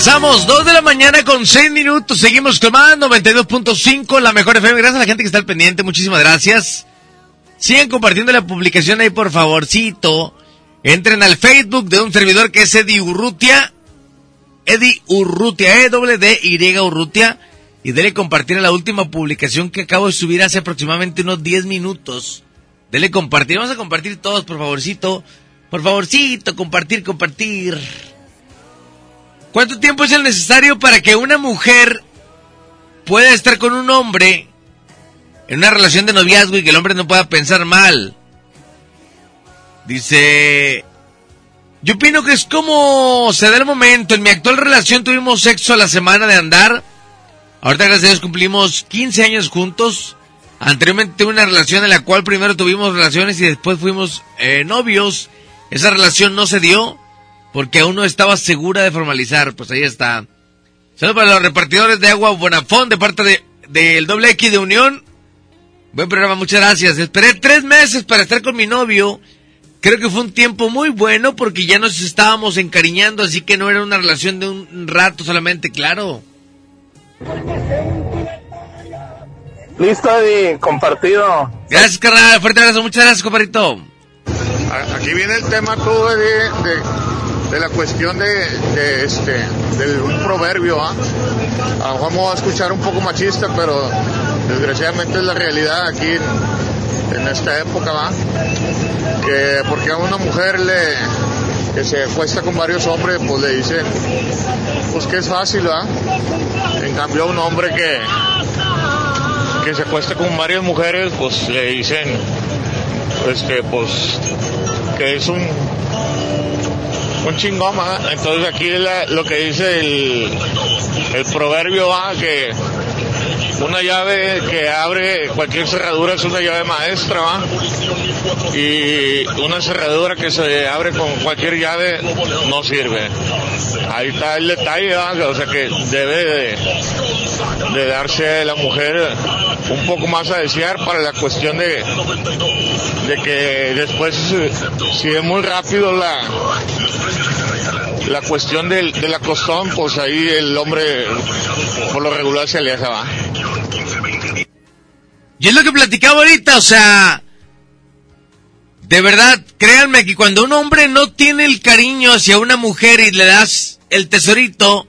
[SPEAKER 3] Regresamos, 2 de la mañana con 6 minutos. Seguimos con más 92.5, la mejor FM. Gracias a la gente que está al pendiente. Muchísimas gracias. Sigan compartiendo la publicación ahí, por favorcito. Entren al Facebook de un servidor que es Eddie Urrutia. Eddie Urrutia, E W D Y Urrutia. Y dele compartir a la última publicación que acabo de subir hace aproximadamente unos 10 minutos. Dele compartir. Vamos a compartir todos, por favorcito. Por favorcito, compartir, compartir. ¿Cuánto tiempo es el necesario para que una mujer pueda estar con un hombre en una relación de noviazgo y que el hombre no pueda pensar mal? Dice, yo opino que es como se da el momento. En mi actual relación tuvimos sexo a la semana de andar. Ahorita gracias a Dios cumplimos 15 años juntos. Anteriormente tuve una relación en la cual primero tuvimos relaciones y después fuimos eh, novios. Esa relación no se dio porque aún no estaba segura de formalizar. Pues ahí está. Saludos para los repartidores de agua Bonafón de parte de del doble X de Unión. Buen programa, muchas gracias. Esperé tres meses para estar con mi novio. Creo que fue un tiempo muy bueno porque ya nos estábamos encariñando, así que no era una relación de un rato solamente, claro.
[SPEAKER 27] Listo, Eddie, compartido.
[SPEAKER 3] Gracias, carnal. Fuerte abrazo, muchas gracias, compadrito.
[SPEAKER 24] Aquí viene el tema tú de, de, de la cuestión de, este, de un proverbio, ¿ah? A lo mejor a escuchar un poco machista, pero desgraciadamente es la realidad aquí en, en esta época, ¿va? Que porque a una mujer le, que se acuesta con varios hombres, pues le dicen, pues que es fácil, ¿va? En cambio a un hombre que, que se acuesta con varias mujeres, pues le dicen, este, pues, que es un, un chingón, ¿va? Entonces aquí la- lo que dice el, el proverbio, ¿va? Que una llave que abre cualquier cerradura es una llave maestra. Y una cerradura que se abre con cualquier llave no sirve. Ahí está el detalle. O sea que debe de, darse la mujer un poco más a desear para la cuestión de, de que después, si es muy rápido la, la cuestión del, del acostón, pues ahí el hombre por lo regular se aleja, va.
[SPEAKER 3] Y es lo que platicaba ahorita, o sea, de verdad, créanme que cuando un hombre no tiene el cariño hacia una mujer y le das el tesorito,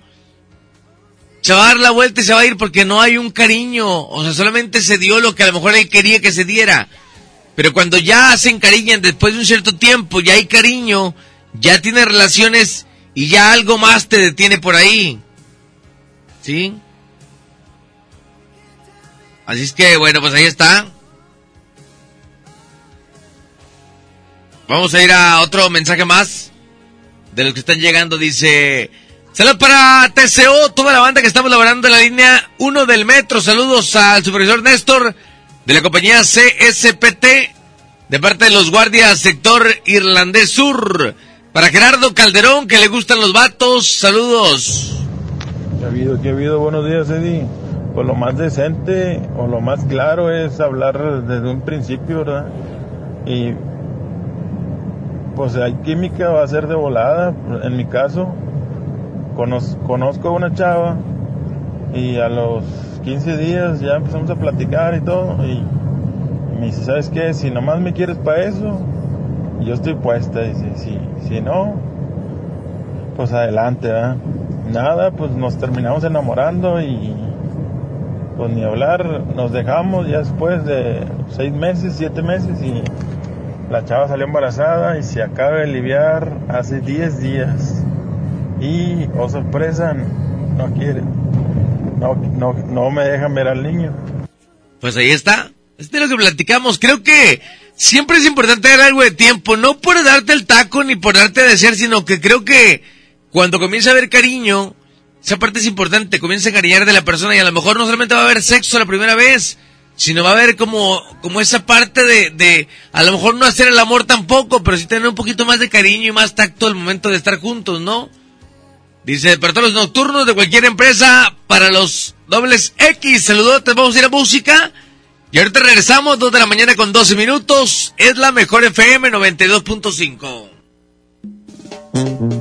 [SPEAKER 3] se va a dar la vuelta y se va a ir porque no hay un cariño, o sea, solamente se dio lo que a lo mejor él quería que se diera. Pero cuando ya se encariñan después de un cierto tiempo, ya hay cariño, ya tiene relaciones y ya algo más te detiene por ahí. ¿Sí? Así es que, bueno, pues ahí está. Vamos a ir a otro mensaje más de los que están llegando. Dice, saludos para TCO, toda la banda que estamos laborando en la línea 1 del metro. Saludos al supervisor Néstor de la compañía CSPT de parte de los guardias sector irlandés sur. Para Gerardo Calderón, que le gustan los vatos. Saludos.
[SPEAKER 28] ¿Qué ha habido? ¿Qué ha habido? Buenos días, Eddie. Pues lo más decente o lo más claro es hablar desde un principio, ¿verdad? Y pues hay química, va a ser de volada. En mi caso, conoz- conozco a una chava y a los 15 días ya empezamos a platicar y todo. Y me dice, ¿sabes qué? Si nomás me quieres para eso, yo estoy puesta. Dice, si, si no, pues adelante, ¿verdad? Nada, pues nos terminamos enamorando y pues ni hablar, nos dejamos ya después de seis meses, siete meses y la chava salió embarazada y se acaba de aliviar hace 10 días. Y, oh sorpresa, no quiere, no, no, no me dejan ver al niño.
[SPEAKER 3] Pues ahí está. Es de lo que platicamos. Creo que siempre es importante dar algo de tiempo. No por darte el taco ni por darte a desear, sino que creo que cuando comienza a haber cariño, esa parte es importante. Comienza a cariñar de la persona y a lo mejor no solamente va a haber sexo la primera vez, sino va a haber como, como esa parte de, de, a lo mejor no hacer el amor tampoco, pero sí tener un poquito más de cariño y más tacto al momento de estar juntos, ¿no? Dice, para todos los nocturnos de cualquier empresa, para los dobles X, saludos, vamos a ir a música. Y ahorita regresamos, 2 de la mañana con 12 minutos. Es la mejor FM 92.5.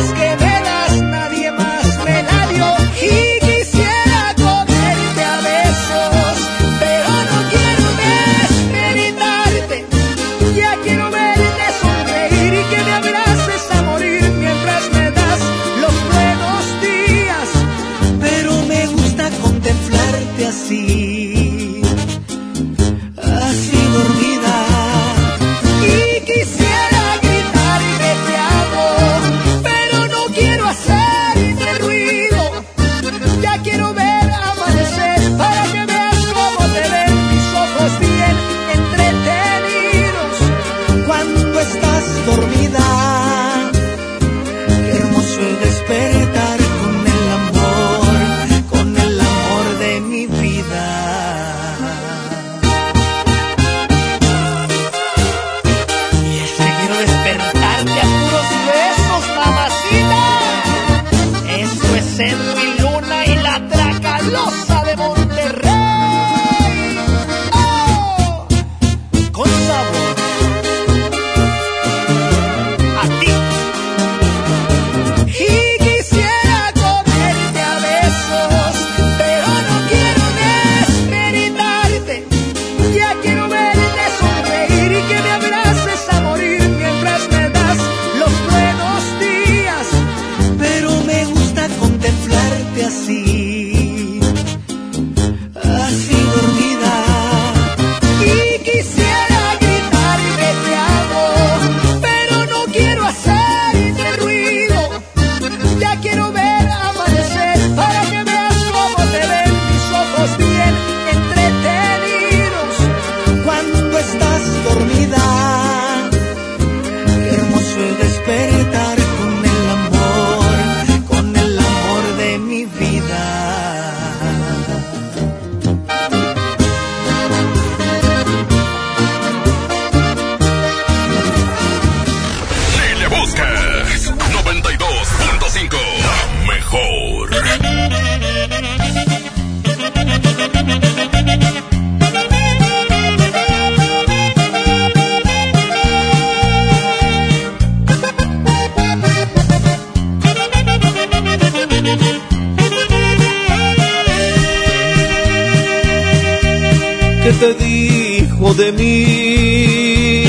[SPEAKER 16] te
[SPEAKER 29] dijo de mí?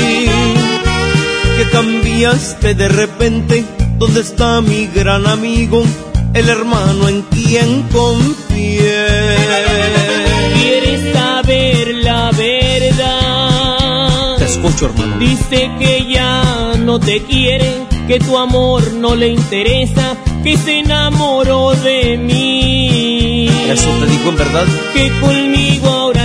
[SPEAKER 29] Que cambiaste de repente. ¿Dónde está mi gran amigo? El hermano en quien confié.
[SPEAKER 30] ¿Quieres saber la verdad?
[SPEAKER 29] Te escucho, hermano.
[SPEAKER 30] Dice que ya no te quiere, que tu amor no le interesa, que se enamoró de mí.
[SPEAKER 29] ¿Eso te dijo en verdad?
[SPEAKER 30] Que conmigo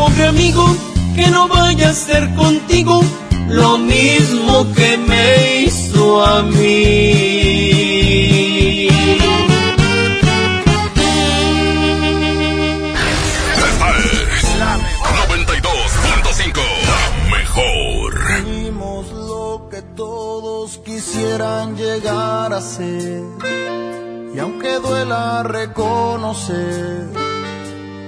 [SPEAKER 29] Pobre amigo, que no vaya a ser contigo lo mismo que me hizo a mí.
[SPEAKER 2] La 92.5, la mejor.
[SPEAKER 12] Fuimos lo que todos quisieran llegar a ser. Y aunque duela reconocer,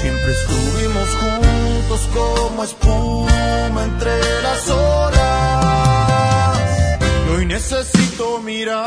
[SPEAKER 12] Siempre estuvimos juntos como espuma entre las horas. Hoy necesito mirarte,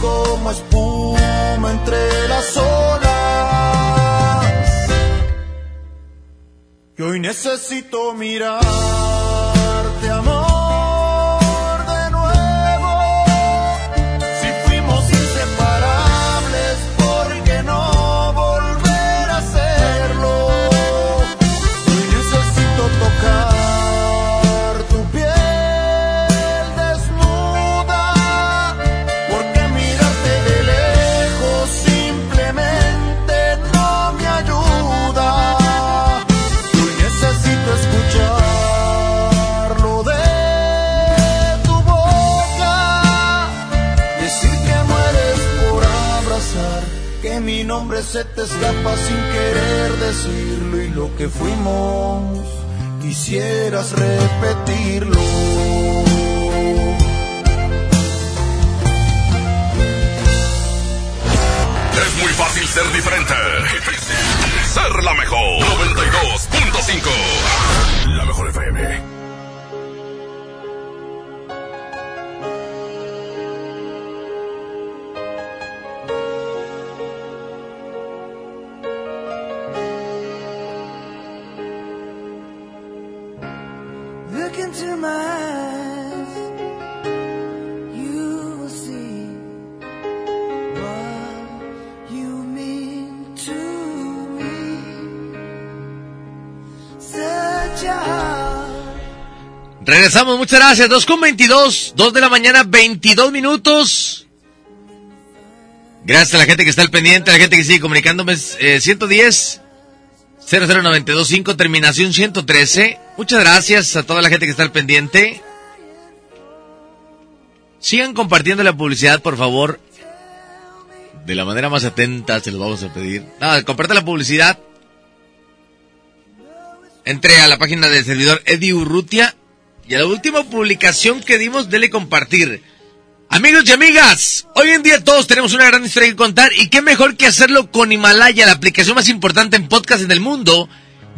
[SPEAKER 12] Como espuma entre las olas. Y hoy necesito mirarte, escapa sin querer decirlo. Y lo que fuimos, quisieras repetirlo.
[SPEAKER 2] Es muy fácil ser diferente. Ser la mejor. 92.5. La mejor FM.
[SPEAKER 3] Regresamos, muchas gracias. 2 con 22, 2 de la mañana, 22 minutos. Gracias a la gente que está al pendiente, a la gente que sigue comunicándome. Eh, 110 00925, terminación 113. Muchas gracias a toda la gente que está al pendiente. Sigan compartiendo la publicidad, por favor. De la manera más atenta se los vamos a pedir. Nada, comparte la publicidad. Entre a la página del servidor Eddie Urrutia y a la última publicación que dimos, dele compartir. Amigos y amigas, hoy en día todos tenemos una gran historia que contar y qué mejor que hacerlo con Himalaya, la aplicación más importante en podcast en el mundo,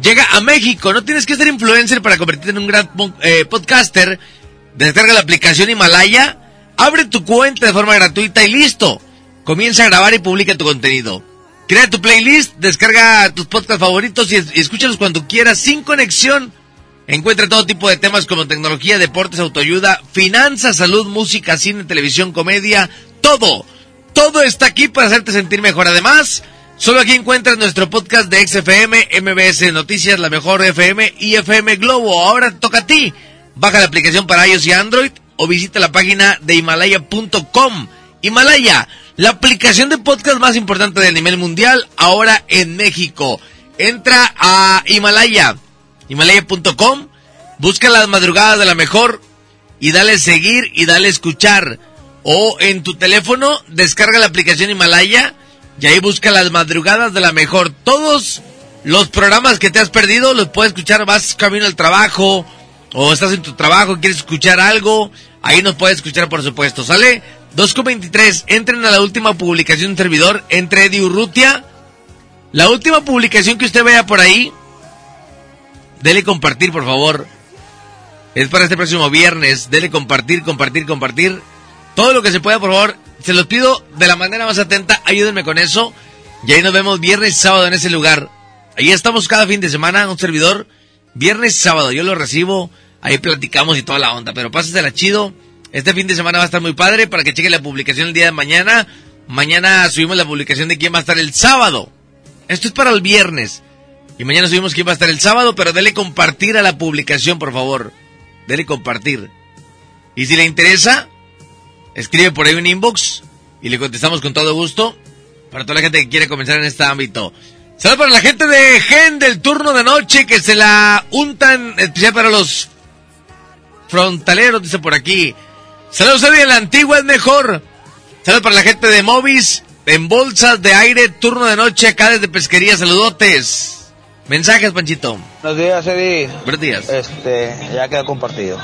[SPEAKER 3] llega a México. No tienes que ser influencer para convertirte en un gran eh, podcaster. Descarga la aplicación Himalaya, abre tu cuenta de forma gratuita y listo. Comienza a grabar y publica tu contenido. Crea tu playlist, descarga tus podcasts favoritos y, y escúchalos cuando quieras sin conexión. Encuentra todo tipo de temas como tecnología, deportes, autoayuda, finanzas, salud, música, cine, televisión, comedia, todo. Todo está aquí para hacerte sentir mejor. Además, Solo aquí encuentras nuestro podcast de XFM, MBS Noticias, La Mejor FM y FM Globo. Ahora toca a ti. Baja la aplicación para iOS y Android o visita la página de himalaya.com. Himalaya, la aplicación de podcast más importante del nivel mundial, ahora en México. Entra a Himalaya, himalaya.com, busca las madrugadas de la mejor y dale seguir y dale escuchar. O en tu teléfono, descarga la aplicación Himalaya y ahí busca las madrugadas de la mejor. Todos los programas que te has perdido los puedes escuchar, vas camino al trabajo o estás en tu trabajo, quieres escuchar algo, ahí nos puedes escuchar por supuesto. ¿Sale? 2.23, entren a la última publicación de servidor, entre Eddie Urrutia. La última publicación que usted vea por ahí, dele compartir por favor. Es para este próximo viernes, dele compartir, compartir, compartir. Todo lo que se pueda por favor se los pido de la manera más atenta, ayúdenme con eso. Y ahí nos vemos viernes y sábado en ese lugar. Ahí estamos cada fin de semana, un servidor. Viernes sábado, yo lo recibo, ahí platicamos y toda la onda. Pero pásesela chido. Este fin de semana va a estar muy padre para que chequen la publicación el día de mañana. Mañana subimos la publicación de quién va a estar el sábado. Esto es para el viernes. Y mañana subimos quién va a estar el sábado, pero dele compartir a la publicación, por favor. Dele compartir. Y si le interesa, escribe por ahí un inbox y le contestamos con todo gusto para toda la gente que quiere comenzar en este ámbito. Saludos para la gente de Gen del turno de noche que se la untan, especial para los frontaleros, dice por aquí. Saludos a la antigua es mejor. Saludos para la gente de Movis en bolsas de aire, turno de noche acá desde pesquería, saludotes. Mensajes, Panchito.
[SPEAKER 31] Buenos días, Eddie.
[SPEAKER 3] Buenos días.
[SPEAKER 31] Este, ya queda compartido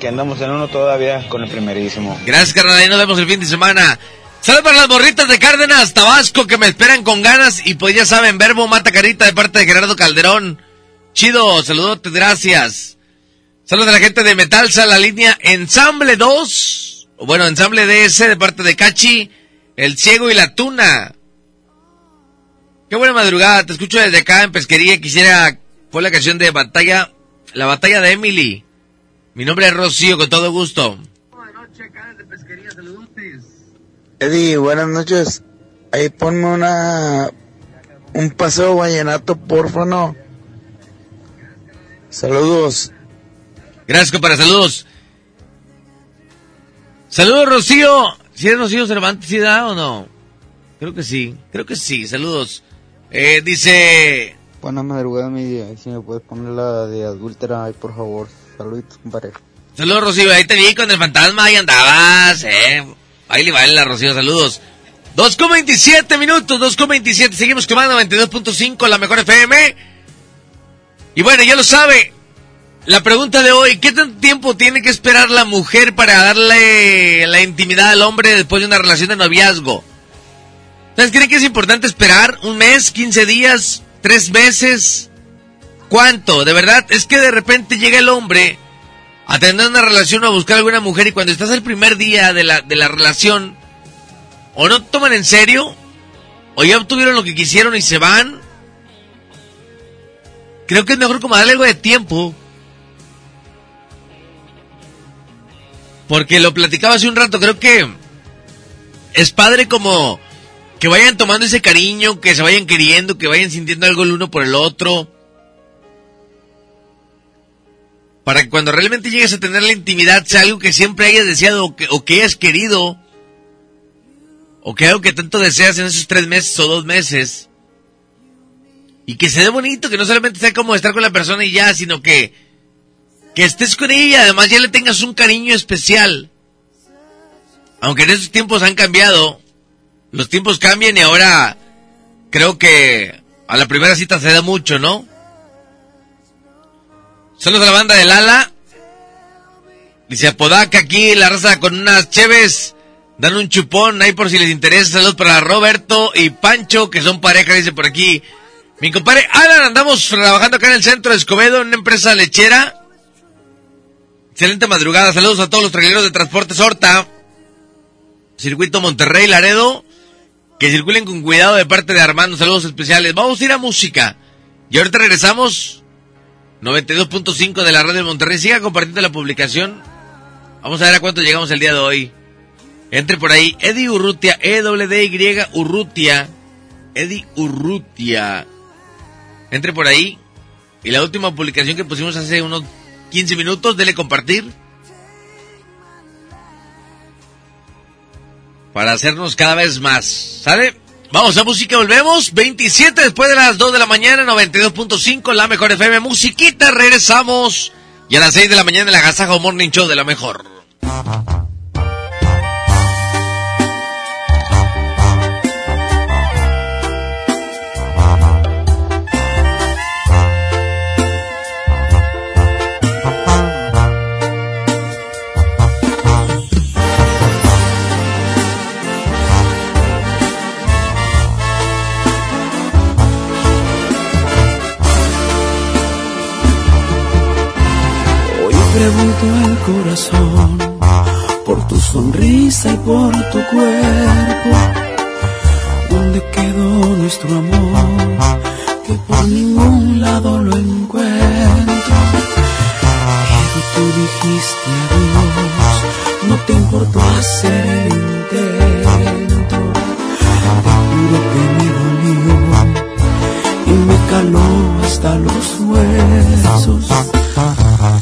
[SPEAKER 31] que andamos en uno todavía con el primerísimo.
[SPEAKER 3] Gracias, carnal. Ahí nos vemos el fin de semana. Saludos para las borritas de Cárdenas, Tabasco, que me esperan con ganas. Y pues ya saben, Verbo Mata Carita de parte de Gerardo Calderón. Chido, saludotes, gracias. Saludos a la gente de Metalsa, la línea Ensamble 2. Bueno, Ensamble DS de parte de Cachi, El Ciego y la Tuna. Qué buena madrugada, te escucho desde acá en Pesquería. Quisiera, fue la canción de Batalla, la Batalla de Emily. Mi nombre es Rocío, con todo gusto.
[SPEAKER 32] Eddie, buenas noches. Ahí ponme una... Un paseo vallenato, porfa, no. Saludos.
[SPEAKER 3] Gracias, para saludos. Saludos, Rocío. ¿Si es Rocío Cervantes, ¿sí da o no? Creo que sí, creo que sí. Saludos. Eh, dice...
[SPEAKER 32] Buenas madrugadas, mi día. Si me puedes poner la de adúltera ahí, por favor. Saludos, compadre.
[SPEAKER 3] Saludos, Rocío. Ahí te vi con el fantasma, ahí andabas, eh. Ahí le baila, Rocío, saludos. 2,27 minutos, 2,27. Seguimos quemando 22.5, la mejor FM. Y bueno, ya lo sabe. La pregunta de hoy, ¿qué tanto tiempo tiene que esperar la mujer para darle la intimidad al hombre después de una relación de noviazgo? ¿Ustedes creen que es importante esperar un mes, 15 días, tres meses? ¿Cuánto? De verdad, es que de repente llega el hombre a tener una relación o a buscar alguna mujer y cuando estás el primer día de la, de la relación, o no toman en serio, o ya obtuvieron lo que quisieron y se van. Creo que es mejor como darle algo de tiempo. Porque lo platicaba hace un rato, creo que es padre como que vayan tomando ese cariño, que se vayan queriendo, que vayan sintiendo algo el uno por el otro. para que cuando realmente llegues a tener la intimidad sea algo que siempre hayas deseado o que, o que hayas querido, o que algo que tanto deseas en esos tres meses o dos meses, y que se dé bonito, que no solamente sea como estar con la persona y ya, sino que, que estés con ella, además ya le tengas un cariño especial. Aunque en esos tiempos han cambiado, los tiempos cambian y ahora creo que a la primera cita se da mucho, ¿no? Saludos a la banda de Lala. Dice Apodaca aquí, la raza con unas cheves. Dan un chupón ahí por si les interesa. Saludos para Roberto y Pancho, que son pareja, dice por aquí. Mi compadre Alan, andamos trabajando acá en el centro de Escobedo, en una empresa lechera. Excelente madrugada, saludos a todos los traileros de Transportes Horta. Circuito Monterrey, Laredo. Que circulen con cuidado de parte de Armando, saludos especiales. Vamos a ir a música. Y ahorita regresamos. 92.5 de la radio de Monterrey. Siga compartiendo la publicación. Vamos a ver a cuánto llegamos el día de hoy. Entre por ahí. Eddie Urrutia, E-W-D-Y Urrutia. Eddie Urrutia. Entre por ahí. Y la última publicación que pusimos hace unos 15 minutos, dele compartir. Para hacernos cada vez más. ¿Sale? Vamos a música, volvemos. 27 después de las 2 de la mañana, 92.5, la mejor FM. Musiquita, regresamos. Y a las 6 de la mañana, en la Gazajo Morning Show de la mejor.
[SPEAKER 29] Al corazón por tu sonrisa y por tu cuerpo. ¿Dónde quedó nuestro amor? Que por ningún lado lo encuentro. Pero tú dijiste adiós, no te importó hacer el intento. Te juro que me caló hasta los huesos.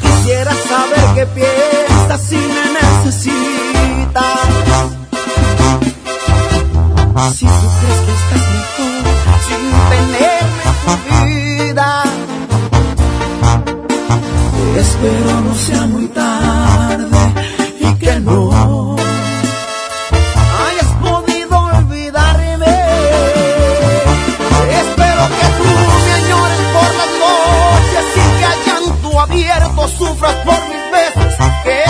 [SPEAKER 16] Quisiera saber qué piensas si me necesitas. Si tú crees que estás mejor sin tenerme en tu vida.
[SPEAKER 29] Espero no sea muy tarde
[SPEAKER 16] sufras por mis besos. Que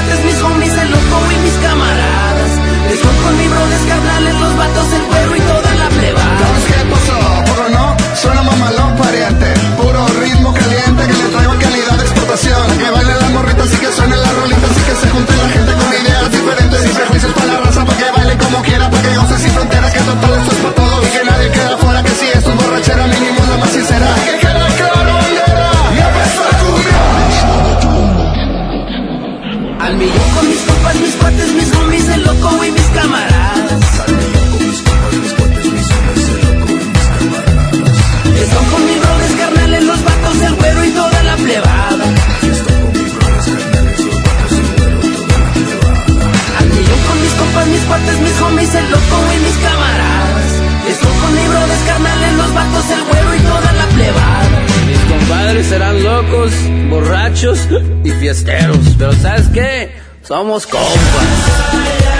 [SPEAKER 16] cuates, mis homies, el loco y mis camaradas. Les voy con mi brothers que hablarles los vatos, el güero y toda la plebada. ¿Sabes qué pasó? Puro no, suena mamalón pariente. Puro ritmo caliente que le traigo calidad de explotación. Que bailen las morritas y que suenen las rolitas y que se junte la gente con ideas diferentes y prejuicios para la raza. Para que baile como quiera, para que goce sin fronteras, que total esto es el güero y toda la plebada.
[SPEAKER 2] Mis compadres serán locos, borrachos y fiesteros. Pero ¿sabes qué? Somos compas.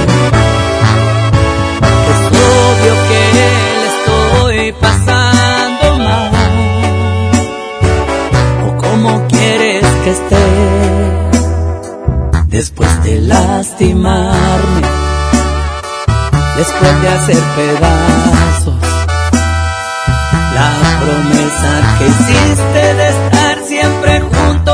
[SPEAKER 16] después de lastimarme, después de hacer pedazos la promesa que hiciste de estar siempre juntos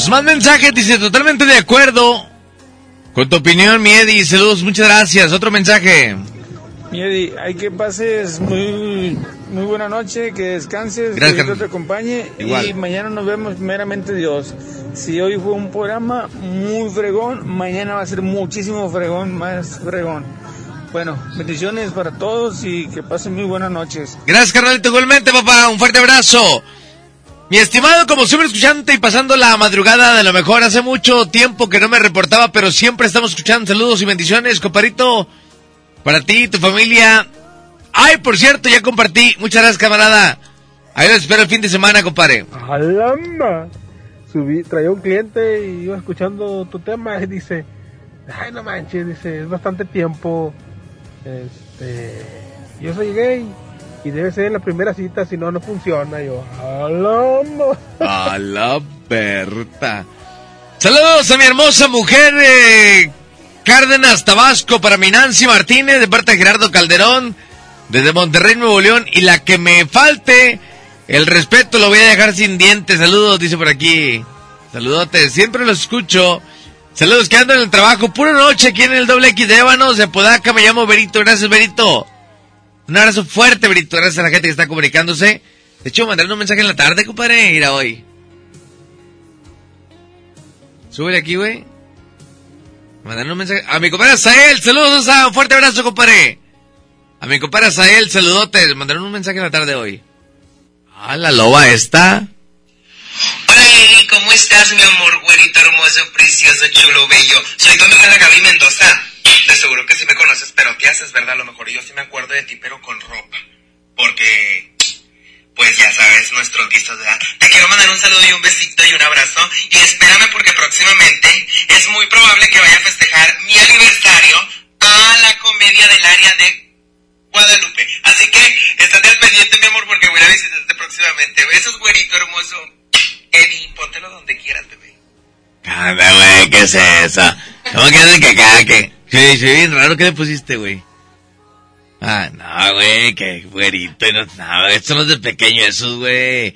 [SPEAKER 3] Seguimos, más mensajes, dice totalmente de acuerdo. Con tu opinión, mi Eddie, saludos, muchas gracias. Otro mensaje.
[SPEAKER 31] Miedi, hay que pases muy, muy buena noche, que descanses,
[SPEAKER 3] Gracias,
[SPEAKER 31] que Dios te acompañe
[SPEAKER 3] Igual.
[SPEAKER 31] y mañana nos vemos meramente Dios. Si hoy fue un programa muy fregón, mañana va a ser muchísimo fregón, más fregón. Bueno, bendiciones para todos y que pasen muy buenas noches.
[SPEAKER 3] Gracias, carnalito, igualmente, papá. Un fuerte abrazo. Mi estimado, como siempre escuchante y pasando la madrugada de lo mejor, hace mucho tiempo que no me reportaba, pero siempre estamos escuchando. Saludos y bendiciones, comparito, para ti y tu familia. Ay, por cierto, ya compartí. Muchas gracias, camarada. Ahí los espero el fin de semana, compadre.
[SPEAKER 20] ¡Alama! Subí, traía un cliente y iba escuchando tu tema y dice, ay no manches, dice, es bastante tiempo. Este, yo soy gay y debe ser en la primera cita, si no, no funciona. Yo, ¡alama!
[SPEAKER 3] A la Berta. Saludos a mi hermosa mujer eh, Cárdenas Tabasco para mi Nancy Martínez de parte de Gerardo Calderón desde Monterrey Nuevo León y la que me falte el respeto lo voy a dejar sin dientes. Saludos, dice por aquí. Saludotes, siempre los escucho. Saludos que ando en el trabajo, pura noche aquí en el doble X de Ébanos de Podaca, me llamo Berito, gracias Berito. Un abrazo fuerte, Berito, gracias a la gente que está comunicándose. De hecho, mandaron un mensaje en la tarde, compadre, ir a hoy. Súbele aquí, güey. Mandaron un mensaje. A mi compadre Sael, saludos, un fuerte abrazo, compadre. A mi compadre Sael, saludotes. Mandaron un mensaje en la tarde hoy. Ah, la loba esta.
[SPEAKER 33] Hola ¿cómo estás, mi amor, güerito, hermoso, precioso, chulo, bello? Soy tu amiga la Gaby Mendoza. De seguro que sí me conoces, pero ¿qué haces, verdad? A lo mejor yo sí me acuerdo de ti, pero con ropa. Porque, pues ya sabes, nuestros guisos, ¿verdad? Te quiero mandar un saludo y un besito y un abrazo. Y espérame porque próximamente es muy probable que vaya a festejar mi aniversario a la comedia del área de Guadalupe. Así que estate al pendiente, mi amor, porque voy a visitarte próximamente. Besos, güerito hermoso. Eddie, póntelo donde quieras, bebé.
[SPEAKER 3] Anda, güey, ¿qué es eso? ¿Cómo que hace caca? que Sí, sí, bien raro que le pusiste, güey. Ah, no, güey, que güerito. y No, no, estos no es de pequeño esos, güey.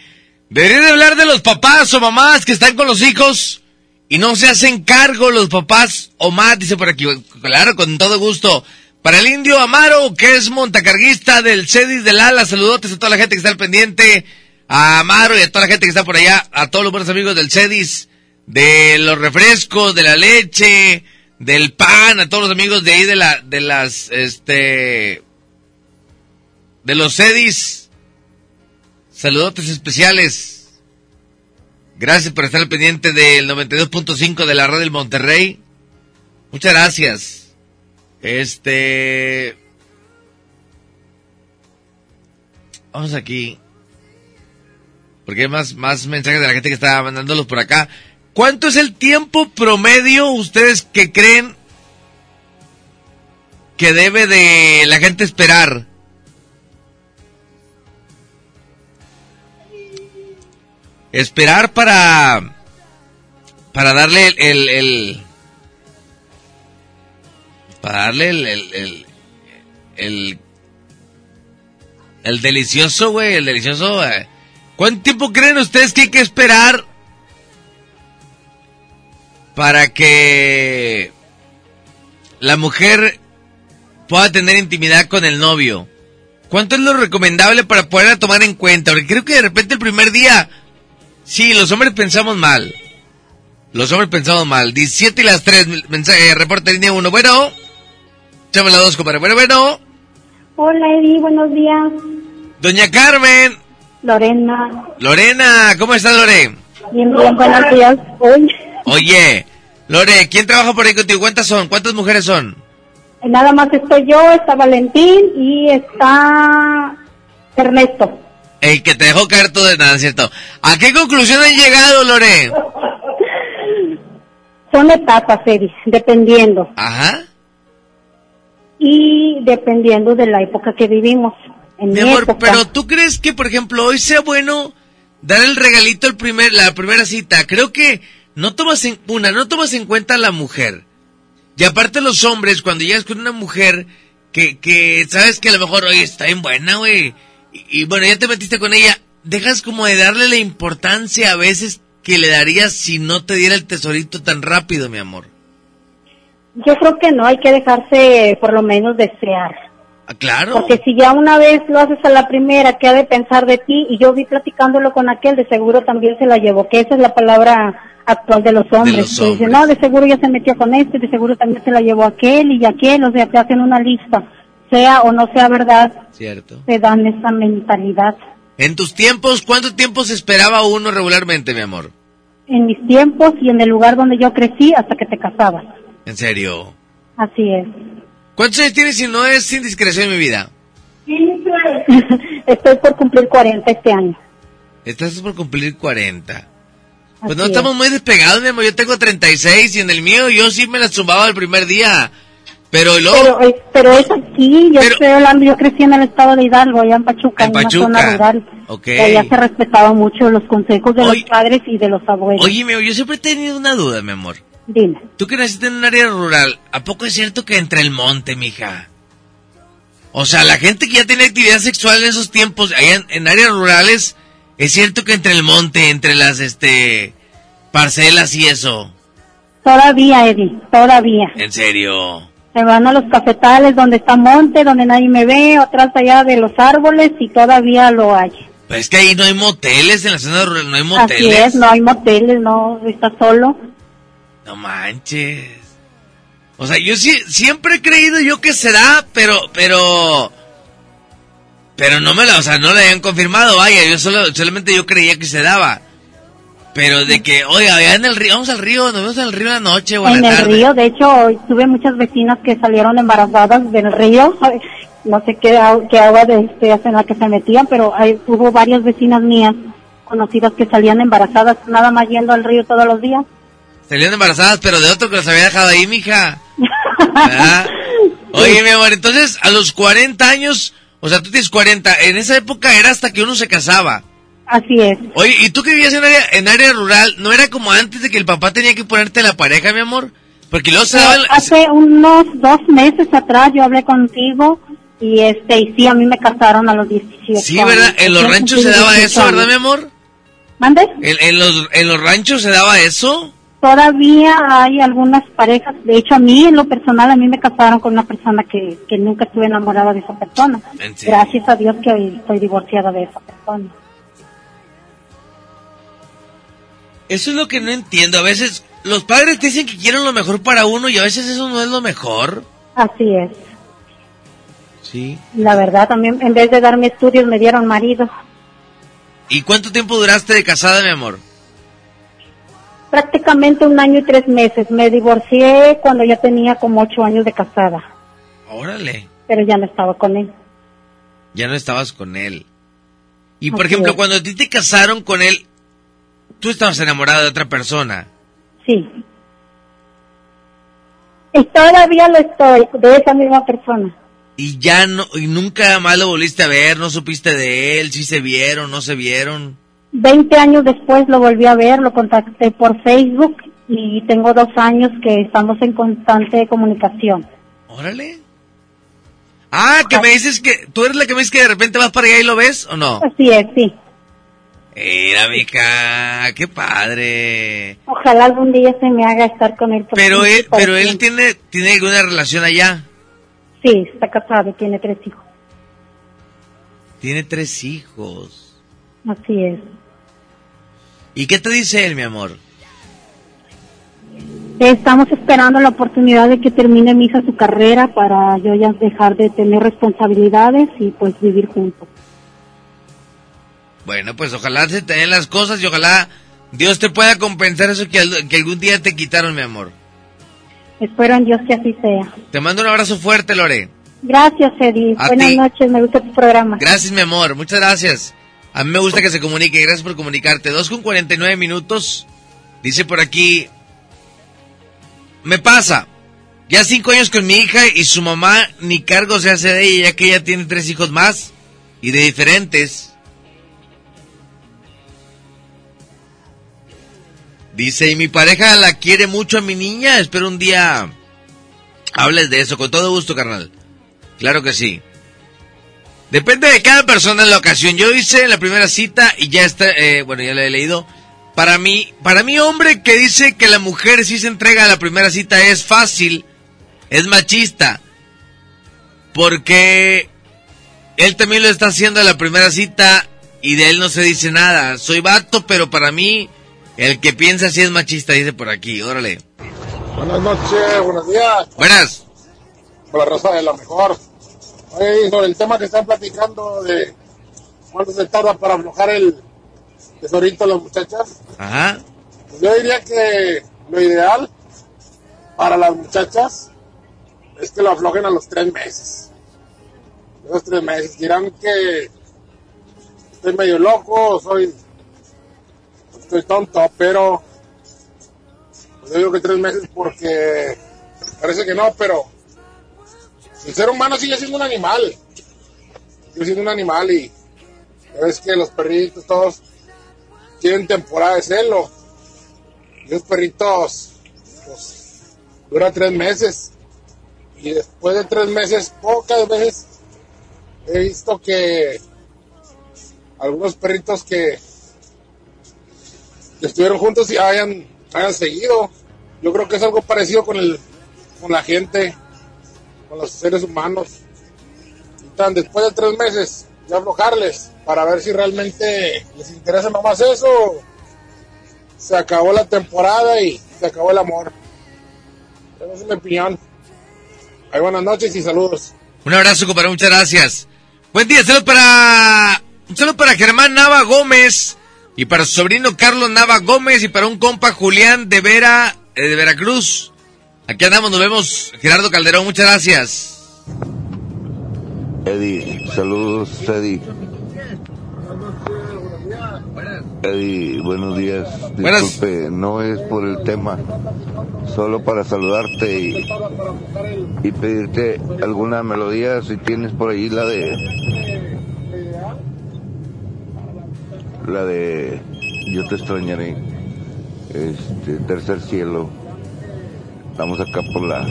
[SPEAKER 3] Deberían de hablar de los papás o mamás que están con los hijos y no se hacen cargo los papás o más, dice por aquí. Claro, con todo gusto. Para el indio Amaro, que es montacarguista del CEDIS del ALA, saludotes a toda la gente que está al pendiente. A Amaro y a toda la gente que está por allá, a todos los buenos amigos del CEDIS, de los refrescos, de la leche, del pan, a todos los amigos de ahí de la, de las, este, de los CEDIS. Saludotes especiales. Gracias por estar al pendiente del 92.5 de la red del Monterrey. Muchas gracias. Este. Vamos aquí. Porque hay más, más mensajes de la gente que está mandándolos por acá. ¿Cuánto es el tiempo promedio ustedes que creen que debe de la gente esperar? Esperar para para darle el, el, para darle el el, el, el, el delicioso, güey, el delicioso. eh. ¿Cuánto tiempo creen ustedes que hay que esperar para que la mujer pueda tener intimidad con el novio? ¿Cuánto es lo recomendable para poderla tomar en cuenta? Porque creo que de repente el primer día, sí, los hombres pensamos mal. Los hombres pensamos mal. 17 y las 3, mensaje, reporte línea 1. Bueno, échame la 2, compadre. Bueno, bueno.
[SPEAKER 34] Hola Eddie, buenos días.
[SPEAKER 3] Doña Carmen.
[SPEAKER 35] Lorena.
[SPEAKER 3] Lorena, ¿cómo estás, Lore?
[SPEAKER 35] Bien, bien, buenos días. Hoy,
[SPEAKER 3] Oye, Lore, ¿quién trabaja por ahí contigo? ¿Cuántas son? ¿Cuántas mujeres son?
[SPEAKER 35] nada más estoy yo, está Valentín y está Ernesto.
[SPEAKER 3] El que te dejó caer todo de nada, ¿cierto? ¿A qué conclusión han llegado, Lore?
[SPEAKER 35] Son etapas, Eri, dependiendo.
[SPEAKER 3] Ajá.
[SPEAKER 35] Y dependiendo de la época que vivimos. En
[SPEAKER 3] Mi
[SPEAKER 35] mi
[SPEAKER 3] amor,
[SPEAKER 35] época,
[SPEAKER 3] pero ¿tú crees que, por ejemplo, hoy sea bueno dar el regalito el primer, la primera cita? Creo que no tomas en, una, no tomas en cuenta a la mujer. Y aparte los hombres, cuando llegas con una mujer que, que sabes que a lo mejor, oye, está bien buena, güey. Y, y bueno, ya te metiste con ella, dejas como de darle la importancia a veces que le darías si no te diera el tesorito tan rápido, mi amor.
[SPEAKER 35] yo creo que no hay que dejarse por lo menos desear.
[SPEAKER 3] Ah, claro.
[SPEAKER 35] Porque si ya una vez lo haces a la primera, ¿qué ha de pensar de ti? Y yo vi platicándolo con aquel, de seguro también se la llevó, que esa es la palabra actual de los hombres.
[SPEAKER 3] los
[SPEAKER 35] que dicen, no, de seguro ya se metió con este, de seguro también se la llevó aquel y aquel, o sea, te hacen una lista. Sea o no sea verdad,
[SPEAKER 3] Cierto.
[SPEAKER 35] te dan esa mentalidad.
[SPEAKER 3] En tus tiempos, ¿cuánto tiempo se esperaba uno regularmente, mi amor?
[SPEAKER 35] En mis tiempos y en el lugar donde yo crecí hasta que te casabas.
[SPEAKER 3] En serio.
[SPEAKER 35] Así es.
[SPEAKER 3] ¿Cuántos años tienes si no es indiscreción en mi vida?
[SPEAKER 35] Estoy por cumplir 40 este año.
[SPEAKER 3] Estás por cumplir 40. Pues
[SPEAKER 35] Así
[SPEAKER 3] no
[SPEAKER 35] es.
[SPEAKER 3] estamos muy despegados, mi amor. Yo tengo 36 y en el mío yo sí me la zumbaba el primer día. Pero luego...
[SPEAKER 35] Pero, es- pero es aquí, yo estoy hablando, yo crecí en el estado de Hidalgo, allá en Pachuca,
[SPEAKER 3] En
[SPEAKER 35] en, una
[SPEAKER 3] Pachuca.
[SPEAKER 35] zona rural.
[SPEAKER 3] Ok.
[SPEAKER 35] Y allá se respetaba mucho los consejos de los padres y de los abuelos.
[SPEAKER 3] Oye, mi amor, yo siempre he tenido una duda, mi amor.
[SPEAKER 35] Dime.
[SPEAKER 3] Tú que naciste en un área rural, ¿a poco es cierto que entre el monte, mija? O sea, la gente que ya tiene actividad sexual en esos tiempos, allá en, en áreas rurales, es cierto que entre el monte, entre las, este, parcelas y eso.
[SPEAKER 35] Todavía, Eddie, todavía.
[SPEAKER 3] En serio.
[SPEAKER 35] Se van a los cafetales donde está monte, donde nadie me ve, atrás allá de los árboles y todavía lo hay.
[SPEAKER 3] Pues es que ahí no hay moteles, en la zona rural no hay
[SPEAKER 35] Así
[SPEAKER 3] moteles.
[SPEAKER 35] es, no hay moteles, no, está solo.
[SPEAKER 3] No manches. O sea, yo sí, siempre he creído yo que se da, pero, pero, pero no me la, o sea, no la habían confirmado, vaya, yo solo, solamente yo creía que se daba. Pero de que, oiga, allá en el río, vamos al río, nos vemos en el río en la noche o en
[SPEAKER 35] En
[SPEAKER 3] la
[SPEAKER 35] el
[SPEAKER 3] tarde.
[SPEAKER 35] río, de hecho, hoy tuve muchas vecinas que salieron embarazadas del río. No sé qué, qué agua de este en la que se metían, pero hay, hubo varias vecinas mías conocidas que salían embarazadas, nada más yendo al río todos los días.
[SPEAKER 3] Salieron embarazadas, pero de otro que las había dejado ahí, mija. ¿Verdad? Oye, mi amor, entonces, a los 40 años, o sea, tú tienes 40, en esa época era hasta que uno se casaba.
[SPEAKER 35] Así es.
[SPEAKER 3] Oye, ¿y tú que vivías en área, en área rural, no era como antes de que el papá tenía que ponerte la pareja, mi amor? Porque luego se daban...
[SPEAKER 35] Hace unos dos meses atrás yo hablé contigo y este y sí, a mí me casaron a los 17
[SPEAKER 3] Sí, ¿verdad? En los ranchos se daba
[SPEAKER 35] 18
[SPEAKER 3] eso, ¿verdad, mi amor?
[SPEAKER 35] ¿Mande?
[SPEAKER 3] ¿En, en los, ¿En los ranchos se daba eso?
[SPEAKER 35] Todavía hay algunas parejas, de hecho a mí en lo personal, a mí me casaron con una persona que, que nunca estuve enamorada de esa persona. Gracias a Dios que hoy estoy divorciada de esa persona.
[SPEAKER 3] Eso es lo que no entiendo. A veces los padres te dicen que quieren lo mejor para uno y a veces eso no es lo mejor.
[SPEAKER 35] Así es.
[SPEAKER 3] Sí.
[SPEAKER 35] La verdad, también en vez de darme estudios me dieron marido.
[SPEAKER 3] ¿Y cuánto tiempo duraste de casada, mi amor?
[SPEAKER 35] Prácticamente un año y tres meses. Me divorcié cuando ya tenía como ocho años de casada,
[SPEAKER 3] Órale.
[SPEAKER 35] pero ya no estaba con él.
[SPEAKER 3] Ya no estabas con él. Y por
[SPEAKER 35] Así
[SPEAKER 3] ejemplo,
[SPEAKER 35] es.
[SPEAKER 3] cuando a ti te casaron con él, tú estabas enamorada de otra persona.
[SPEAKER 35] Sí. Y todavía lo estoy, de esa misma persona.
[SPEAKER 3] Y ya no, y nunca más lo volviste a ver, no supiste de él, si se vieron, no se vieron.
[SPEAKER 35] Veinte años después lo volví a ver, lo contacté por Facebook y tengo dos años que estamos en constante comunicación.
[SPEAKER 3] Órale. Ah, que me dices que, tú eres la que me dices que de repente vas para allá y lo ves, ¿o no?
[SPEAKER 35] Así es, sí.
[SPEAKER 3] Mira, mija, qué padre.
[SPEAKER 35] Ojalá algún día se me haga estar con él.
[SPEAKER 3] Pero él, pero él tiene, tiene alguna relación allá.
[SPEAKER 35] Sí, está casado, tiene tres hijos.
[SPEAKER 3] Tiene tres hijos.
[SPEAKER 35] Así es.
[SPEAKER 3] ¿Y qué te dice él, mi amor?
[SPEAKER 35] Estamos esperando la oportunidad de que termine mi hija su carrera para yo ya dejar de tener responsabilidades y pues vivir juntos.
[SPEAKER 3] Bueno, pues ojalá se te den las cosas y ojalá Dios te pueda compensar eso que, que algún día te quitaron, mi amor.
[SPEAKER 35] Espero en Dios que así sea.
[SPEAKER 3] Te mando un abrazo fuerte, Lore.
[SPEAKER 35] Gracias, Eddie.
[SPEAKER 3] A
[SPEAKER 35] Buenas
[SPEAKER 3] ti.
[SPEAKER 35] noches, me gusta tu programa.
[SPEAKER 3] Gracias, mi amor. Muchas gracias. A mí me gusta que se comunique. Gracias por comunicarte. 2 con 49 minutos. Dice por aquí. Me pasa. Ya cinco años con mi hija y su mamá ni cargo se hace de ella, ya que ella tiene tres hijos más y de diferentes. Dice, y mi pareja la quiere mucho a mi niña. Espero un día hables de eso. Con todo gusto, carnal. Claro que sí. Depende de cada persona en la ocasión. Yo hice la primera cita y ya está, eh, bueno, ya la he leído. Para mí, para mí hombre que dice que la mujer sí se entrega a la primera cita es fácil, es machista. Porque él también lo está haciendo a la primera cita y de él no se dice nada. Soy vato, pero para mí el que piensa así es machista, dice por aquí. Órale.
[SPEAKER 34] Buenas noches, buenos días.
[SPEAKER 3] Buenas.
[SPEAKER 34] Por la raza de la mejor. Oye, sobre el tema que están platicando de cuánto se tarda para aflojar el tesorito a las muchachas,
[SPEAKER 3] Ajá.
[SPEAKER 34] pues yo diría que lo ideal para las muchachas es que lo aflojen a los tres meses. Los tres meses. Dirán que estoy medio loco, soy estoy tonto, pero pues yo digo que tres meses porque parece que no, pero el ser humano sigue siendo un animal. Sigue siendo un animal y es que los perritos todos tienen temporada de celo. Y los perritos pues, dura tres meses. Y después de tres meses, pocas veces he visto que algunos perritos que, estuvieron juntos y hayan, hayan seguido. Yo creo que es algo parecido con el con la gente, con los seres humanos. Y tan después de tres meses, ya aflojarles para ver si realmente les interesa nomás eso. Se acabó la temporada y se acabó el amor. Esa es mi opinión. Ay, buenas noches y saludos.
[SPEAKER 3] Un abrazo, compadre, muchas gracias. Buen día, saludos para. Un saludo para Germán Nava Gómez y para su sobrino Carlos Nava Gómez y para un compa Julián de Vera, eh, de Veracruz. Aquí andamos, nos vemos. Gerardo Calderón, muchas gracias.
[SPEAKER 36] Eddie, saludos, Eddie. Eddie, buenos días. Disculpe, no es por el tema, solo para saludarte y, y pedirte alguna melodía, si tienes por ahí la de... La de Yo te extrañaré, este, Tercer Cielo. Estamos acá por la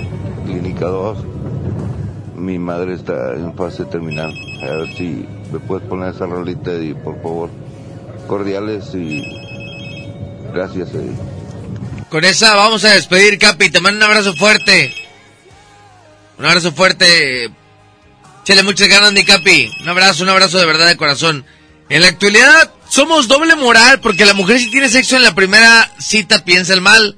[SPEAKER 36] Clínica 2 mi madre está en fase terminal. A ver si me puedes poner esa rolita, Eddie, por favor. Cordiales y gracias, Eddie.
[SPEAKER 3] Con esa vamos a despedir, Capi. Te mando un abrazo fuerte. Un abrazo fuerte. Chele muchas ganas, mi Capi. Un abrazo, un abrazo de verdad de corazón. En la actualidad somos doble moral porque la mujer si tiene sexo en la primera cita piensa el mal.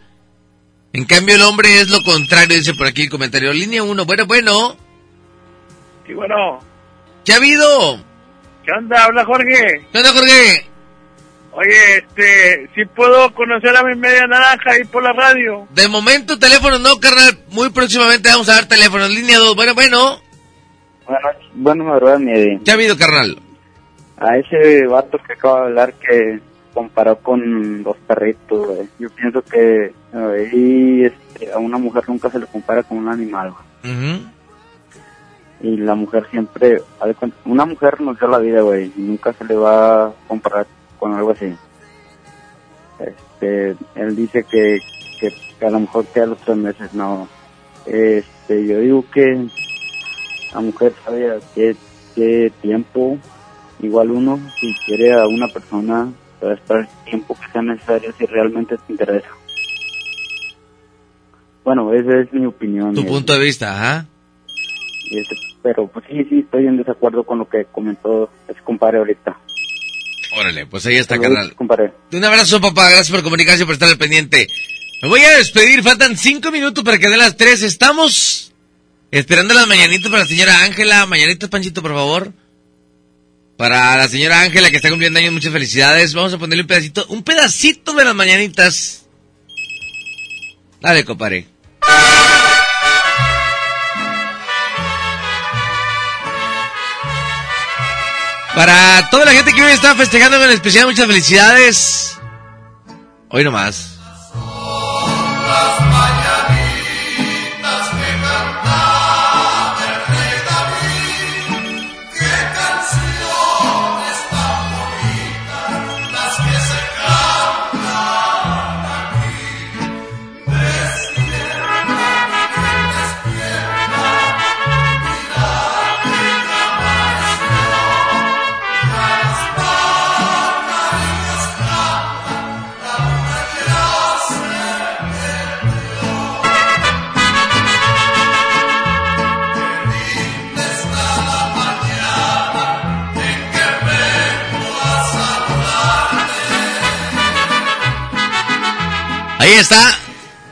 [SPEAKER 3] En cambio el hombre es lo contrario, dice por aquí el comentario. Línea 1, bueno, bueno.
[SPEAKER 37] Y bueno,
[SPEAKER 3] ¿Qué ha habido?
[SPEAKER 37] ¿qué onda? Habla Jorge.
[SPEAKER 3] ¿Qué onda, Jorge?
[SPEAKER 37] Oye, este, si puedo conocer a mi media naranja ahí por la radio.
[SPEAKER 3] De momento teléfono no, carnal. Muy próximamente vamos a dar teléfono. Línea 2, bueno, bueno.
[SPEAKER 38] Bueno, bueno, madrugada, mi.
[SPEAKER 3] ¿Qué ha habido, carnal?
[SPEAKER 38] A ese vato que acaba de hablar que comparó con los perritos, güey. Yo pienso que ahí este, a una mujer nunca se le compara con un animal, güey. Y la mujer siempre, una mujer nos dio la vida, güey, y nunca se le va a comparar con algo así. Este, él dice que, que, que a lo mejor que a los tres meses, no. Este, yo digo que la mujer sabe a qué, qué tiempo, igual uno, si quiere a una persona, va a esperar el tiempo que sea necesario si realmente te interesa. Bueno, esa es mi opinión.
[SPEAKER 3] Tu
[SPEAKER 38] y-
[SPEAKER 3] punto de vista, ajá.
[SPEAKER 38] este, pero pues sí, sí, estoy en desacuerdo con lo que comentó ese compadre ahorita.
[SPEAKER 3] Órale, pues ahí está,
[SPEAKER 38] Saludos,
[SPEAKER 3] carnal.
[SPEAKER 38] compadre.
[SPEAKER 3] Un abrazo, papá. Gracias por comunicarse y por estar al pendiente. Me voy a despedir. Faltan cinco minutos para que den las tres. Estamos esperando las mañanitas para la señora Ángela. Mañanitas, Panchito, por favor. Para la señora Ángela que está cumpliendo años, muchas felicidades. Vamos a ponerle un pedacito, un pedacito de las mañanitas. Dale, compadre. Para toda la gente que hoy está festejando en especial, muchas felicidades. Hoy nomás. Ahí está.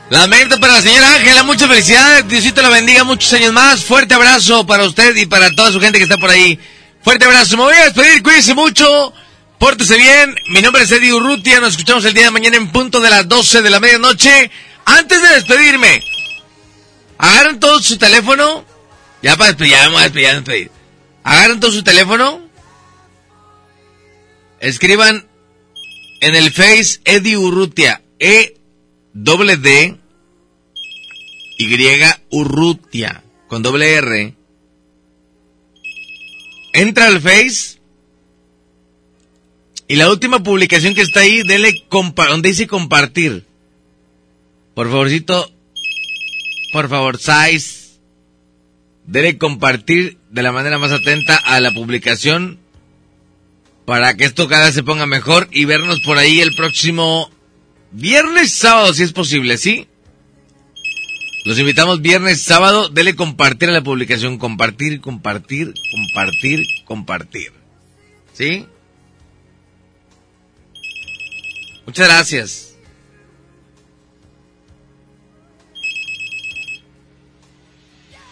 [SPEAKER 3] Lamento para la señora Ángela, muchas felicidades. Diosito la bendiga muchos años más. Fuerte abrazo para usted y para toda su gente que está por ahí. Fuerte abrazo. Me voy a despedir, cuídense mucho. Pórtese bien. Mi nombre es Eddie Urrutia. Nos escuchamos el día de mañana en punto de las 12 de la medianoche. Antes de despedirme, agarren todo su teléfono. Ya para despedir, ya vamos a despedir, despedir. Agarren todo su teléfono. Escriban en el Face Eddie Urrutia. E doble D, Y Urrutia, con doble R. Entra al Face. Y la última publicación que está ahí, dele donde dice compartir. Por favorcito, por favor, size. Dele compartir de la manera más atenta a la publicación para que esto cada vez se ponga mejor y vernos por ahí el próximo Viernes, sábado, si es posible, ¿sí? Los invitamos viernes, sábado. Dele compartir a la publicación. Compartir, compartir, compartir, compartir. ¿Sí? Muchas gracias.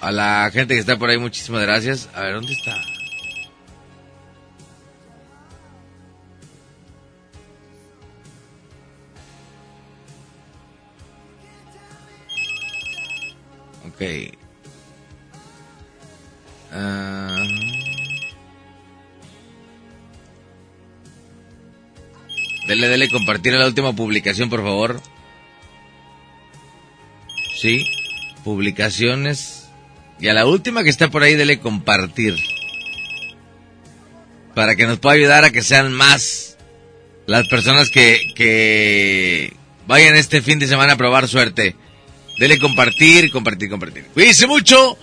[SPEAKER 3] A la gente que está por ahí, muchísimas gracias. A ver, ¿dónde está? Ah. dele, dele compartir a la última publicación, por favor. Sí, publicaciones. Y a la última que está por ahí, dele compartir. Para que nos pueda ayudar a que sean más las personas que, que vayan este fin de semana a probar suerte. Dele compartir, compartir, compartir. Cuídense mucho,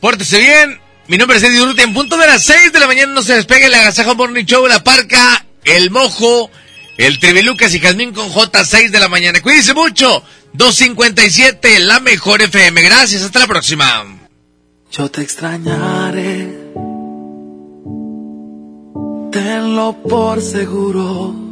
[SPEAKER 3] pórtese bien. Mi nombre es Eddie. En punto de las 6 de la mañana no se despegue el Agasajo Morning Show, la Parca, el Mojo, el Trivilucas y Jazmín con J, 6 de la mañana. Cuídense mucho. 257, la mejor FM. Gracias, hasta la próxima.
[SPEAKER 16] Yo te extrañaré. Tenlo por seguro.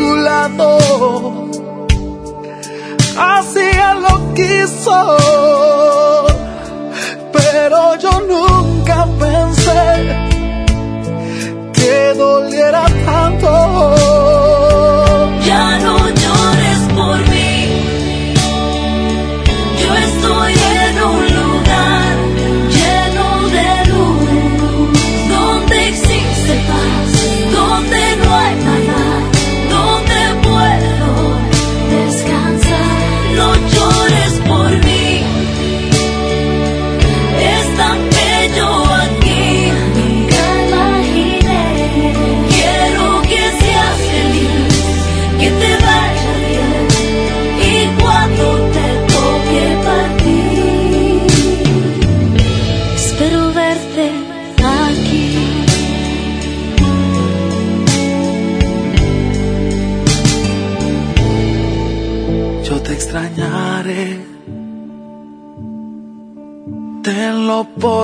[SPEAKER 16] él lo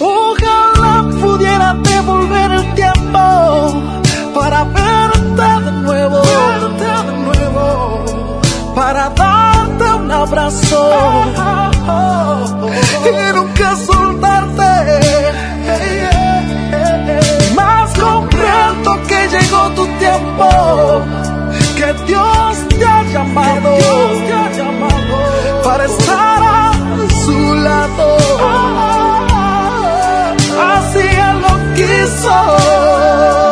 [SPEAKER 16] Ojalá pudiera devolver el tiempo para verte de nuevo, verte de nuevo, para darte un abrazo y nunca soltarte. Más comprendo que llegó tu tiempo, que Dios te ha llamado, para estar a su lado. Así Él lo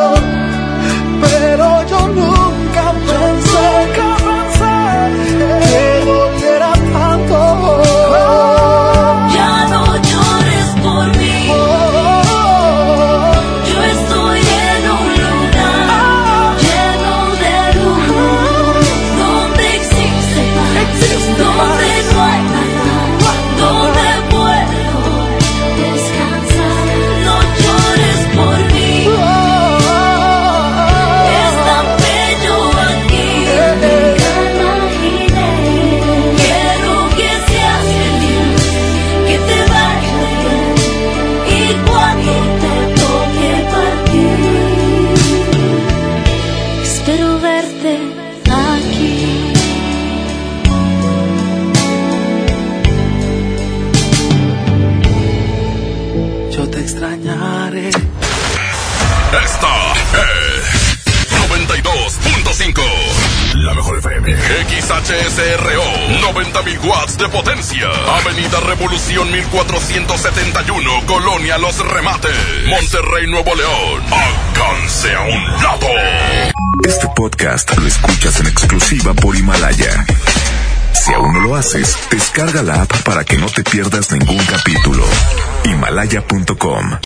[SPEAKER 2] XHSRO. 90.000 watts de potencia. Avenida Revolución 1471. Colonia Los Remates. Monterrey, Nuevo León. Alcance a un lado.
[SPEAKER 39] Este podcast lo escuchas en exclusiva por Himalaya. Si aún no lo haces, descarga la app para que no te pierdas ningún capítulo. Himalaya.com